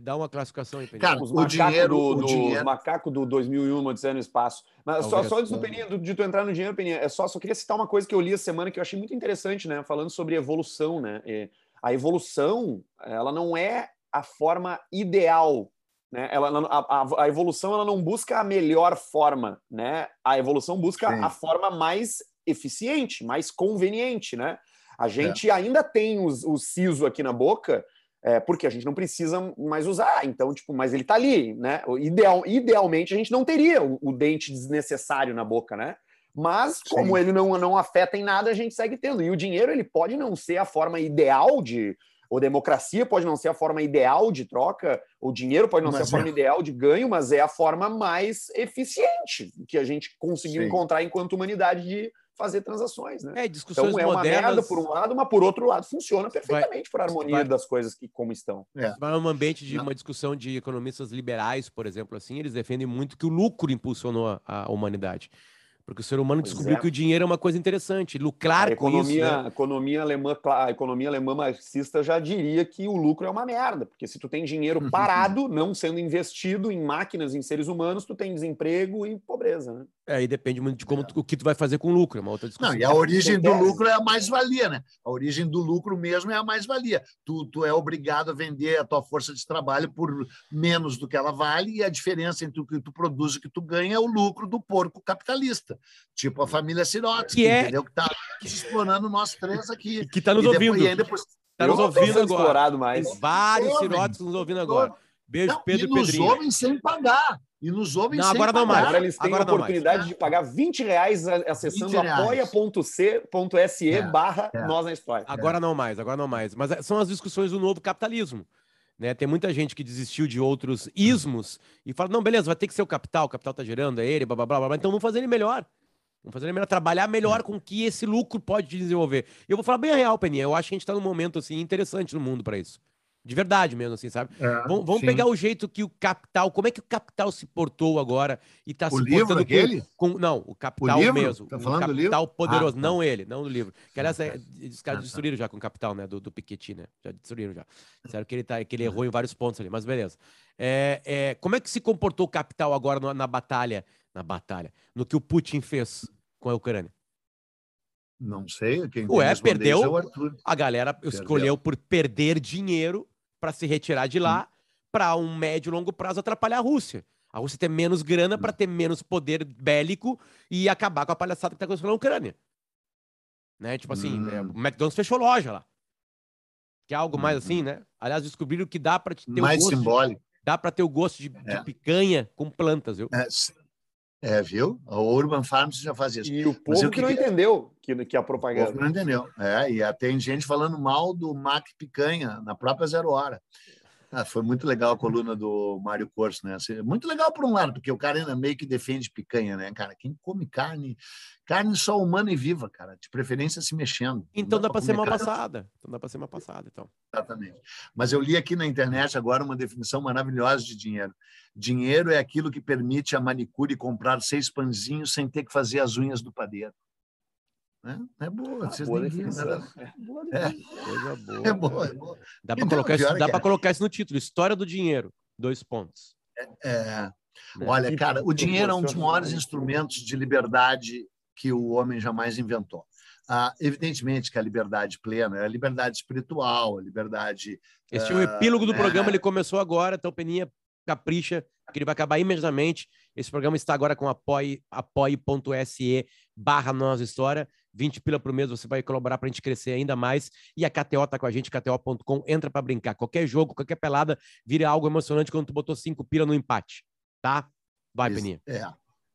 Speaker 1: Dá uma classificação aí,
Speaker 3: Peninha. Cara, os o dinheiro, do, do, dinheiro... Os macacos do 2001, Odisseia no Espaço. Mas só, só antes do Peninha, de tu entrar no dinheiro, Peninha, é só, só queria citar uma coisa que eu li essa semana que eu achei muito interessante, né? Falando sobre evolução, né? E a evolução, ela não é a forma ideal, né? Ela, a, a, evolução, ela não busca a melhor forma, né? A evolução busca Sim. a forma mais eficiente, mais conveniente, né? A gente é. ainda tem o siso aqui na boca, é, porque a gente não precisa mais usar. Então, tipo, mas ele está ali, né? Ideal, idealmente a gente não teria o, o, dente desnecessário na boca, né? Mas como Sim. ele não, não afeta em nada, a gente segue tendo. E o dinheiro ele pode não ser a forma ideal de ou democracia pode não ser a forma ideal de troca, o dinheiro pode não mas ser a forma é. ideal de ganho, mas é a forma mais eficiente que a gente conseguiu Sim. encontrar enquanto humanidade de, fazer transações, né?
Speaker 1: É, discussões
Speaker 3: então é uma
Speaker 1: modernas...
Speaker 3: merda por um lado, mas por outro lado funciona perfeitamente para a harmonia
Speaker 1: vai-
Speaker 3: das coisas que como estão.
Speaker 2: É.
Speaker 1: Vai num ambiente de
Speaker 2: Não.
Speaker 1: uma discussão de economistas liberais, por exemplo, assim, eles defendem muito que o lucro impulsionou a, a humanidade. Porque o ser humano
Speaker 3: Pois
Speaker 1: descobriu
Speaker 3: é.
Speaker 1: que o dinheiro é uma coisa interessante. Lucrar
Speaker 3: a
Speaker 1: com isso.
Speaker 3: economia,
Speaker 1: né?
Speaker 3: a economia alemã, a economia alemã marxista já diria que o lucro é uma merda, porque se tu tem dinheiro (laughs) parado, não sendo investido em máquinas, em seres humanos, tu tem desemprego e pobreza, né?
Speaker 1: É, Aí depende muito de como tu- o que tu vai fazer com o lucro, é uma outra discussão.
Speaker 2: Não, e a origem do lucro é a mais-valia, né? A origem do lucro mesmo é a mais-valia. Tu, tu é obrigado a vender a tua força de trabalho por menos do que ela vale, e a diferença entre o que tu produz e o que tu ganha é o lucro do porco capitalista. Tipo a família Sirotsky,
Speaker 1: Que é-
Speaker 2: entendeu? Que tá explorando nós três aqui.
Speaker 1: Que tá nos
Speaker 2: E depois-
Speaker 1: ouvindo.
Speaker 2: e ainda por-
Speaker 1: Tá nos
Speaker 3: não
Speaker 1: ouvindo agora.
Speaker 3: explorado mais.
Speaker 1: Vários sirotes nos ouvindo agora. Beijo,
Speaker 2: Não,
Speaker 1: Pedro
Speaker 2: e
Speaker 1: e
Speaker 2: nos
Speaker 1: Pedrinho.
Speaker 2: ouvem sem pagar. E nos ouvem
Speaker 1: Não,
Speaker 2: sem
Speaker 1: agora não
Speaker 2: pagar.
Speaker 1: mais.
Speaker 3: Agora eles têm
Speaker 1: Agora
Speaker 3: a
Speaker 1: não mais.
Speaker 3: oportunidade de pagar 20 reais acessando
Speaker 2: 20 reais.
Speaker 3: apoia.c.se
Speaker 2: É,
Speaker 3: barra
Speaker 2: é.
Speaker 3: nós na história.
Speaker 1: Agora não mais, agora não mais. Mas é, são as discussões do novo capitalismo. Né? Tem muita gente que desistiu de outros ismos e fala: não, beleza, vai ter que ser o capital, o capital tá gerando, é ele, blá, blá, blá, blá, então vamos fazer ele melhor. Vamos fazer ele melhor, trabalhar melhor com que esse lucro pode desenvolver. Eu vou falar bem a real, Peninha. Eu acho que a gente tá num momento assim interessante no mundo para isso. De verdade mesmo, assim, sabe?
Speaker 2: É,
Speaker 1: Vamos, vamos pegar o jeito que o capital, como é que o capital se portou agora e tá
Speaker 2: O
Speaker 1: se
Speaker 2: livro
Speaker 1: portando com-
Speaker 2: aquele?
Speaker 1: com, não, o capital
Speaker 2: livro?
Speaker 1: mesmo,
Speaker 2: Tá
Speaker 1: o
Speaker 2: falando do livro?
Speaker 1: capital poderoso,
Speaker 2: Ah, tá.
Speaker 1: não ele, não do livro. Que aliás, é, os caras
Speaker 2: Ah, tá.
Speaker 1: destruíram já com o capital, né, do, do Piketty, né? Já destruíram já. (laughs) Disseram que ele tá, que ele errou em vários pontos ali, mas beleza. É, é, como é que se comportou o capital agora no- na batalha, na batalha, no que o Putin fez com a Ucrânia?
Speaker 2: Não sei. Quem
Speaker 1: Ué,
Speaker 2: responder
Speaker 1: perdeu?
Speaker 2: é o.
Speaker 1: A galera escolheu por perder dinheiro para se retirar de lá para um médio e longo prazo atrapalhar a Rússia. A Rússia ter menos grana para ter menos poder bélico e acabar com a palhaçada que tá acontecendo na Ucrânia. Né? Tipo assim,
Speaker 2: Hum.
Speaker 1: é, o McDonald's fechou loja lá. Que é algo mais
Speaker 2: Uhum.
Speaker 1: assim, né? Aliás, descobriram que dá para ter o
Speaker 2: Mais
Speaker 1: gosto de,
Speaker 2: simbólico.
Speaker 1: dá para ter o gosto de, de
Speaker 2: É.
Speaker 1: picanha com plantas, viu?
Speaker 2: É, é, viu? A Urban Farms já faz isso.
Speaker 3: E o
Speaker 2: Mas
Speaker 3: povo
Speaker 2: eu
Speaker 3: que não entendeu que, que a
Speaker 2: O povo
Speaker 3: propaganda.
Speaker 2: não entendeu. É, e até tem gente falando mal do Mac Picanha na própria Zero Hora. Ah, foi muito legal a coluna do Mário Corso, né? Assim, muito legal por um lado, porque o cara ainda meio que defende picanha, né, cara? Quem come carne, carne só humana e viva, cara, de preferência se mexendo.
Speaker 1: Então dá para ser mal
Speaker 2: carne
Speaker 1: passada. Então dá para ser mal passada, então.
Speaker 2: Exatamente. Mas eu li aqui na internet agora uma definição maravilhosa de dinheiro. Dinheiro é aquilo que permite a manicure comprar seis pãezinhos sem ter que fazer as unhas do padeiro. Né? É boa,
Speaker 3: Ah,
Speaker 2: vocês
Speaker 3: boa
Speaker 2: nem viram, né?
Speaker 3: É, boa
Speaker 2: É.
Speaker 1: Coisa boa.
Speaker 2: É boa, é boa.
Speaker 1: Dá para
Speaker 2: Então,
Speaker 1: colocar, isso,
Speaker 2: é
Speaker 1: dá
Speaker 2: é.
Speaker 1: colocar isso no título. História do dinheiro. Dois pontos.
Speaker 2: É,
Speaker 1: Né?
Speaker 2: olha, cara, o dinheiro é um dos maiores instrumentos de liberdade que o homem jamais inventou. Ah, evidentemente que a liberdade plena é a liberdade espiritual, a liberdade.
Speaker 1: Esse é o
Speaker 2: ah,
Speaker 1: epílogo do
Speaker 2: né?
Speaker 1: programa, ele começou agora, então Peninha capricha, que ele vai acabar imediatamente. Esse programa está agora com apoie, apoie.se barra Nós História. 20 pila por mês, você vai colaborar para a gente crescer ainda mais. E a KTO tá com a gente, kto.com, entra para brincar. Qualquer jogo, qualquer pelada, vira algo emocionante quando tu botou 5 pila no empate, tá? Vai,
Speaker 2: Isso,
Speaker 1: Peninha,
Speaker 2: É,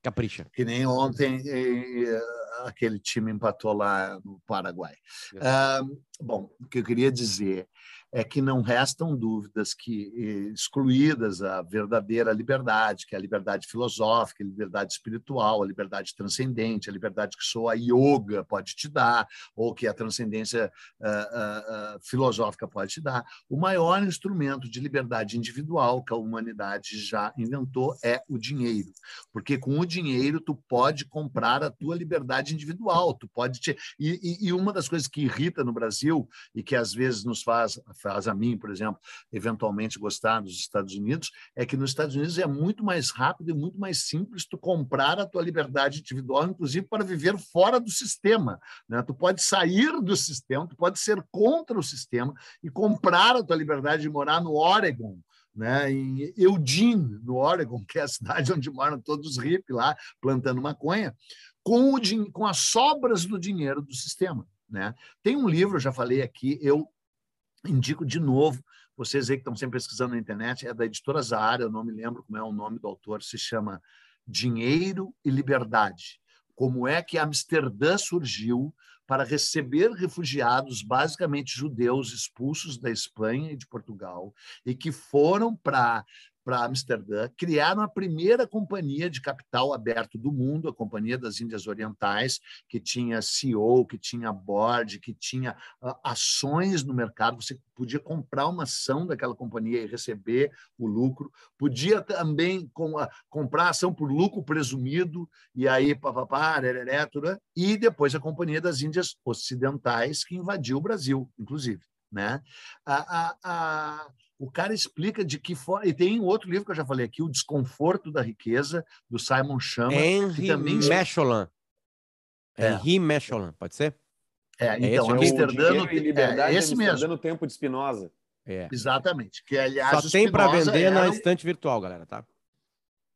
Speaker 1: capricha.
Speaker 2: que nem ontem eh, aquele time empatou lá no Paraguai. Ah, bom, o que eu queria dizer é que não restam dúvidas que, eh, excluídas a verdadeira liberdade, que é a liberdade filosófica, a liberdade espiritual, a liberdade transcendente, a liberdade que só a yoga pode te dar, ou que a transcendência ah, ah, filosófica pode te dar, o maior instrumento de liberdade individual que a humanidade já inventou é o dinheiro. Porque com o dinheiro tu pode comprar a tua liberdade individual, tu pode te... e, e- e uma das coisas que irrita no Brasil e que às vezes nos faz, faz a mim, por exemplo, eventualmente gostar dos Estados Unidos, é que nos Estados Unidos é muito mais rápido e muito mais simples tu comprar a tua liberdade individual, inclusive para viver fora do sistema. Né? Tu pode sair do sistema, tu pode ser contra o sistema e comprar a tua liberdade de morar no Oregon, né, em Eugene, no Oregon, que é a cidade onde moram todos os hippies lá, plantando maconha, com, o, com as sobras do dinheiro do sistema. Né? Tem um livro, já falei aqui, eu indico de novo, vocês aí que estão sempre pesquisando na internet, é da editora Zara, eu não me lembro como é o nome do autor, se chama Dinheiro e Liberdade. Como é que Amsterdã surgiu para receber refugiados, basicamente judeus expulsos da Espanha e de Portugal, e que foram para para Amsterdã, criaram a primeira companhia de capital aberto do mundo, a Companhia das Índias Orientais, que tinha CEO, que tinha board, que tinha uh, ações no mercado. Você podia comprar uma ação daquela companhia e receber o lucro. Podia também com, uh, comprar ação por lucro presumido, e aí, papapá, e depois a Companhia das Índias Ocidentais, que invadiu o Brasil, inclusive. Né? A, a, a o cara explica de que forma. E tem outro livro que eu já falei aqui, O Desconforto da Riqueza, do Simon Chama.
Speaker 1: Henry também... Mecholan. É. Henry Mecholan, pode ser?
Speaker 2: É, é então, é Amsterdã
Speaker 3: no... e liberdade, é, esse mesmo. no tempo de Spinoza.
Speaker 2: É. Exatamente. Que, aliás,
Speaker 1: Só tem para vender era... na estante virtual, galera, tá?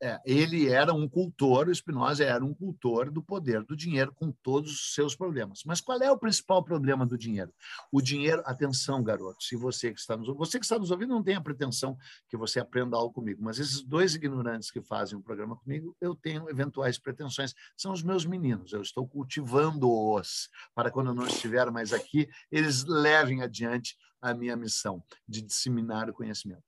Speaker 2: É, ele era um cultor, o Spinoza era um cultor do poder do dinheiro com todos os seus problemas. Mas qual é o principal problema do dinheiro? O dinheiro, atenção, garoto, se você que está nos você que está nos ouvindo não tem a pretensão que você aprenda algo comigo, mas esses dois ignorantes que fazem um programa comigo, eu tenho eventuais pretensões, são os meus meninos. Eu estou cultivando-os para quando eu não estiver mais aqui, eles levem adiante a minha missão de disseminar o conhecimento.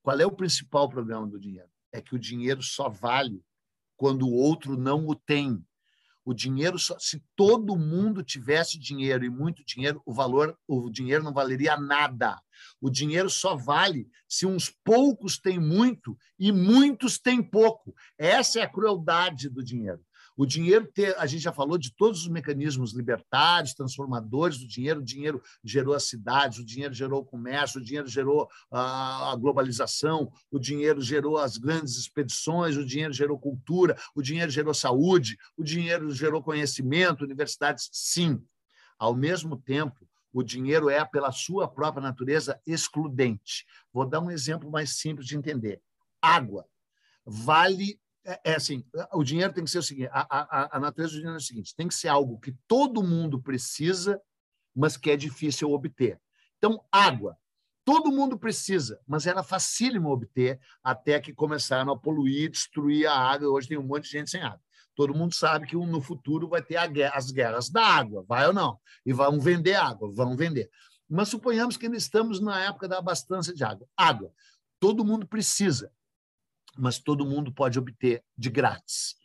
Speaker 2: Qual é o principal problema do dinheiro? É que o dinheiro só vale quando o outro não o tem. O dinheiro só, se todo mundo tivesse dinheiro e muito dinheiro, o valor, o dinheiro não valeria nada. O dinheiro só vale se uns poucos têm muito e muitos têm pouco. Essa é a crueldade do dinheiro. O dinheiro ter, a gente já falou de todos os mecanismos libertários, transformadores do dinheiro. O dinheiro gerou as cidades, o dinheiro gerou o comércio, o dinheiro gerou a globalização, o dinheiro gerou as grandes expedições, o dinheiro gerou cultura, o dinheiro gerou saúde, o dinheiro gerou conhecimento, universidades. Sim. Ao mesmo tempo, o dinheiro é, pela sua própria natureza, excludente. Vou dar um exemplo mais simples de entender. Água vale é, é, assim, o dinheiro tem que ser o seguinte, a, a, a natureza do dinheiro é o seguinte, tem que ser algo que todo mundo precisa, mas que é difícil obter. Então, água, todo mundo precisa, mas era facílimo obter até que começaram a poluir, destruir a água. Hoje tem um monte de gente sem água. Todo mundo sabe que no futuro vai ter as guerras da água, vai ou não? E vão vender água, vão vender. Mas suponhamos que ainda estamos na época da abastança de água. Água, todo mundo precisa mas todo mundo pode obter de grátis.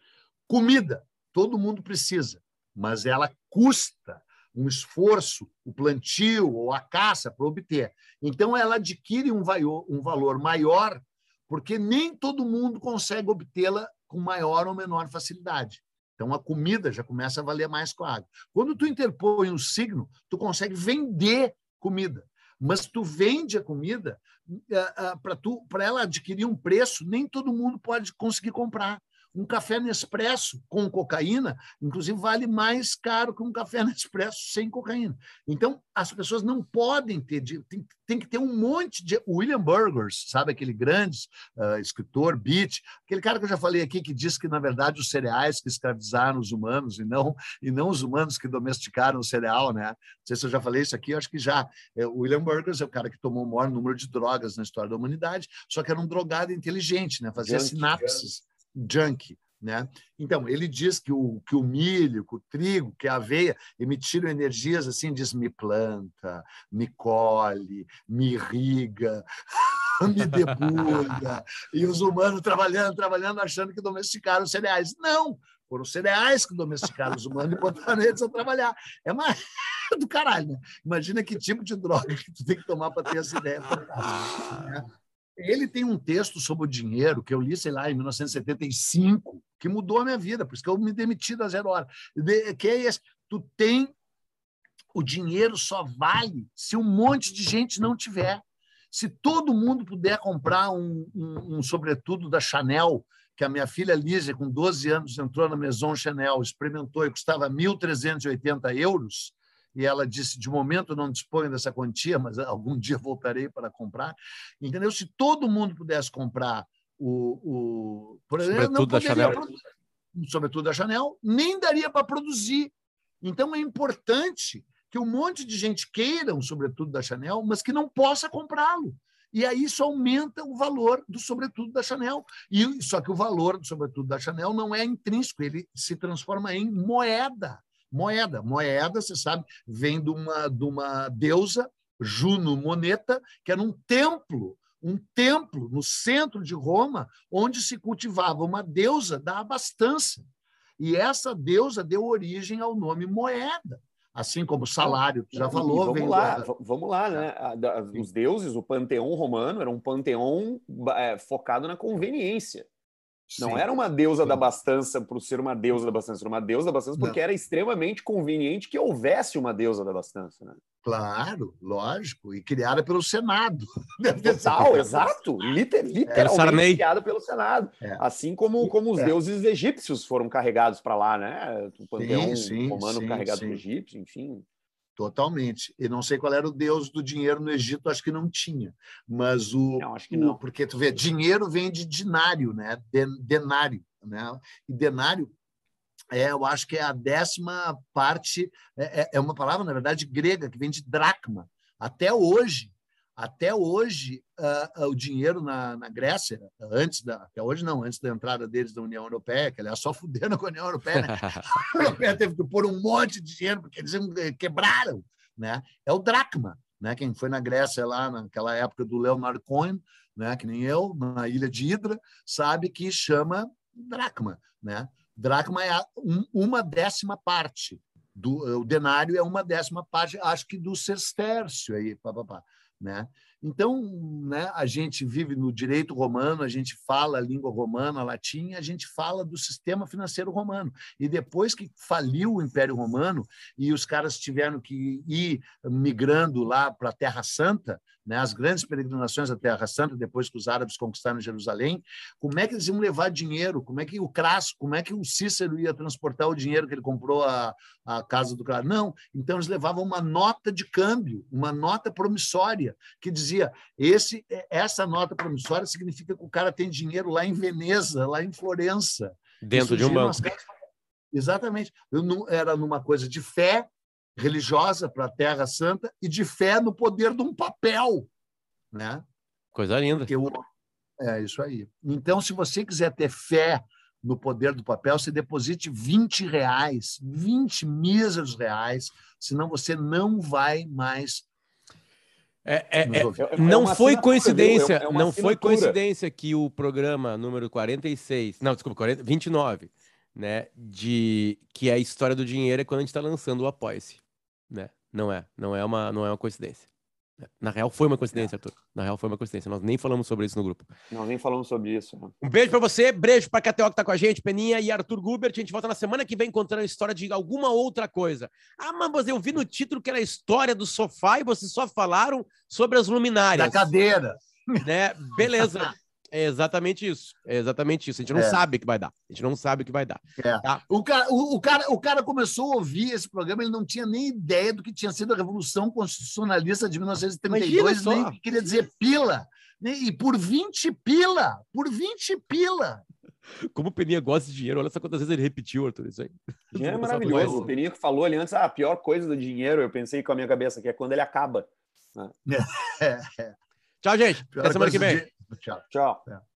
Speaker 2: Comida, todo mundo precisa, mas ela custa um esforço, o plantio ou a caça para obter. Então, ela adquire um, um valor maior, porque nem todo mundo consegue obtê-la com maior ou menor facilidade. Então, a comida já começa a valer mais com a água. Quando tu interpõe um signo, tu consegue vender comida mas tu vende a comida uh, uh, para ela adquirir um preço, nem todo mundo pode conseguir comprar. Um café Nespresso com cocaína, inclusive, vale mais caro que um café (laughs) Nespresso sem cocaína. Então, as pessoas não podem ter, tem, tem que ter um monte de. William Burgers, sabe, aquele grande uh, escritor, Beat, aquele cara que eu já falei aqui, que diz que, na verdade, os cereais que escravizaram os humanos e não, e não os humanos que domesticaram o cereal, né? Não sei se eu já falei isso aqui, acho que já. É, William Burgers é o cara que tomou o maior número de drogas na história da humanidade, só que era um drogado inteligente, né? Fazia sinapses junk. Né? Então, ele diz que o, que o milho, que o trigo, que a aveia emitiram energias assim, diz me planta, me colhe, me irriga, (laughs) me debulha. e os humanos trabalhando, trabalhando, achando que domesticaram os cereais. Não! Foram os cereais que domesticaram os humanos e botaram eles a trabalhar. É mais (laughs) do caralho, né? Imagina que tipo de droga que tu tem que tomar para ter essa ideia. Né? (laughs) Ele tem um texto sobre o dinheiro que eu li, sei lá, em 1975, que mudou a minha vida, por isso que eu me demiti da zero hora. Que é esse: tu tem. O dinheiro só vale se um monte de gente não tiver. Se todo mundo puder comprar um, um, um sobretudo da Chanel, que a minha filha Lígia, com 12 anos, entrou na Maison Chanel, experimentou e custava 1.380 euros, e ela disse: de momento não disponho dessa quantia, mas (laughs) algum dia voltarei para comprar. Entendeu? Se todo mundo pudesse comprar o. o
Speaker 1: por exemplo, sobretudo da Chanel.
Speaker 2: Sobretudo da Chanel, nem daria para produzir. Então é importante que um monte de gente queira um sobretudo da Chanel, mas que não possa comprá-lo. E aí isso aumenta o valor do sobretudo da Chanel. E só que o valor do sobretudo da Chanel não é intrínseco, ele se transforma em moeda moeda. Moeda, você sabe, vem de uma, de uma deusa, Juno Moneta, que era um templo um templo no centro de Roma, onde se cultivava uma deusa da abastança. E essa deusa deu origem ao nome moeda assim como salário, tu já falou.
Speaker 3: Vamos lá, da... vamos lá, né? Os deuses, o panteão romano era um panteão é, focado na conveniência. Não Sim. era uma deusa Sim. da abastança por ser uma deusa da abastança, era uma deusa da abastança porque Não. era extremamente conveniente que houvesse uma deusa da abastança. Né?
Speaker 2: Claro, lógico, e criada pelo Senado. (laughs)
Speaker 3: Total, (laughs) exato, liter, literalmente é, criada pelo Senado. É. Assim como, como os é. deuses egípcios foram carregados para lá, né? O panteão sim, romano carregado para egípcio, enfim.
Speaker 2: Totalmente. E não sei qual era o deus do dinheiro no Egito, acho que não tinha. Mas o.
Speaker 3: Não, acho que não.
Speaker 2: O, porque tu vê, dinheiro vem de dinário, né? Denário. Né? E denário, é, eu acho que é a décima parte, é, é, é uma palavra, na verdade, grega, que vem de dracma. Até hoje, até hoje, uh, o dinheiro na, na, Grécia, antes da, até hoje não, antes da entrada deles da União Europeia, que aliás só fudendo (laughs) com a União Europeia, né? (laughs) a União Europeia teve que pôr um monte de dinheiro, porque eles quebraram. Né? É o dracma. Né? Quem foi na Grécia lá naquela época do Leonard Cohen, né? que nem eu, na ilha de Hidra, sabe que chama dracma. Né? Dracma é um, uma décima parte. Do, o denário é uma décima parte, acho que do sestércio aí, papapá né? Então, né, a gente vive no direito romano, a gente fala a língua romana, a latim, a gente fala do sistema financeiro romano. E depois que faliu o Império Romano e os caras tiveram que ir migrando lá para a Terra Santa, né, as grandes peregrinações à Terra Santa, depois que os árabes conquistaram Jerusalém, como é que eles iam levar dinheiro? Como é que o Crasso, como é que o Cícero ia transportar o dinheiro que ele comprou a, a casa do Crasso? Não, então eles levavam uma nota de câmbio, uma nota promissória, que dizia: esse, essa nota promissória significa que o cara tem dinheiro lá em Veneza, lá em Florença.
Speaker 1: Dentro de um banco.
Speaker 2: Exatamente. Eu era numa coisa de fé, religiosa para a Terra Santa e de fé no poder de um papel, né?
Speaker 1: Coisa linda.
Speaker 2: Eu... É isso aí. Então, se você quiser ter fé no poder do papel, você deposite 20 reais, 20 míseros reais, senão você não vai mais
Speaker 1: é, é, é, é não foi coincidência, é não foi coincidência que o programa número 46, não, desculpa, 40, 29, né, de que a história do dinheiro é quando a gente está lançando o Apoia-se né? Não é, não é uma, não é uma coincidência. Na real, foi uma coincidência, Arthur. Na real, foi uma coincidência. Nós nem falamos sobre isso no grupo.
Speaker 3: Nós nem falamos sobre isso. Né?
Speaker 1: Um beijo para você, beijo para KTO que tá com a gente, Peninha e Arthur Gubert. A gente volta na semana que vem contando a história de alguma outra coisa. Ah, mas eu vi no título que era a história do sofá e vocês só falaram sobre as luminárias.
Speaker 2: Da cadeira.
Speaker 1: Né? Beleza. (laughs) É exatamente isso. É exatamente isso. A gente não é. sabe o que vai dar. A gente não sabe o que vai dar.
Speaker 2: É. Tá? O, cara, o, o, cara, o cara começou a ouvir esse programa, ele não tinha nem ideia do que tinha sido a Revolução Constitucionalista de 1932, nem queria dizer pila. E por 20 pila! Por 20 pila!
Speaker 1: Como o Peninha gosta de dinheiro, olha só quantas vezes ele repetiu, Arthur, isso aí.
Speaker 3: Dinheiro é (laughs) maravilhoso. O Peninha falou ali antes, ah, a pior coisa do dinheiro, eu pensei com a minha cabeça, que é quando ele acaba.
Speaker 1: É. Tchau, gente. Até semana que vem.
Speaker 2: Tchau. Tchau. É.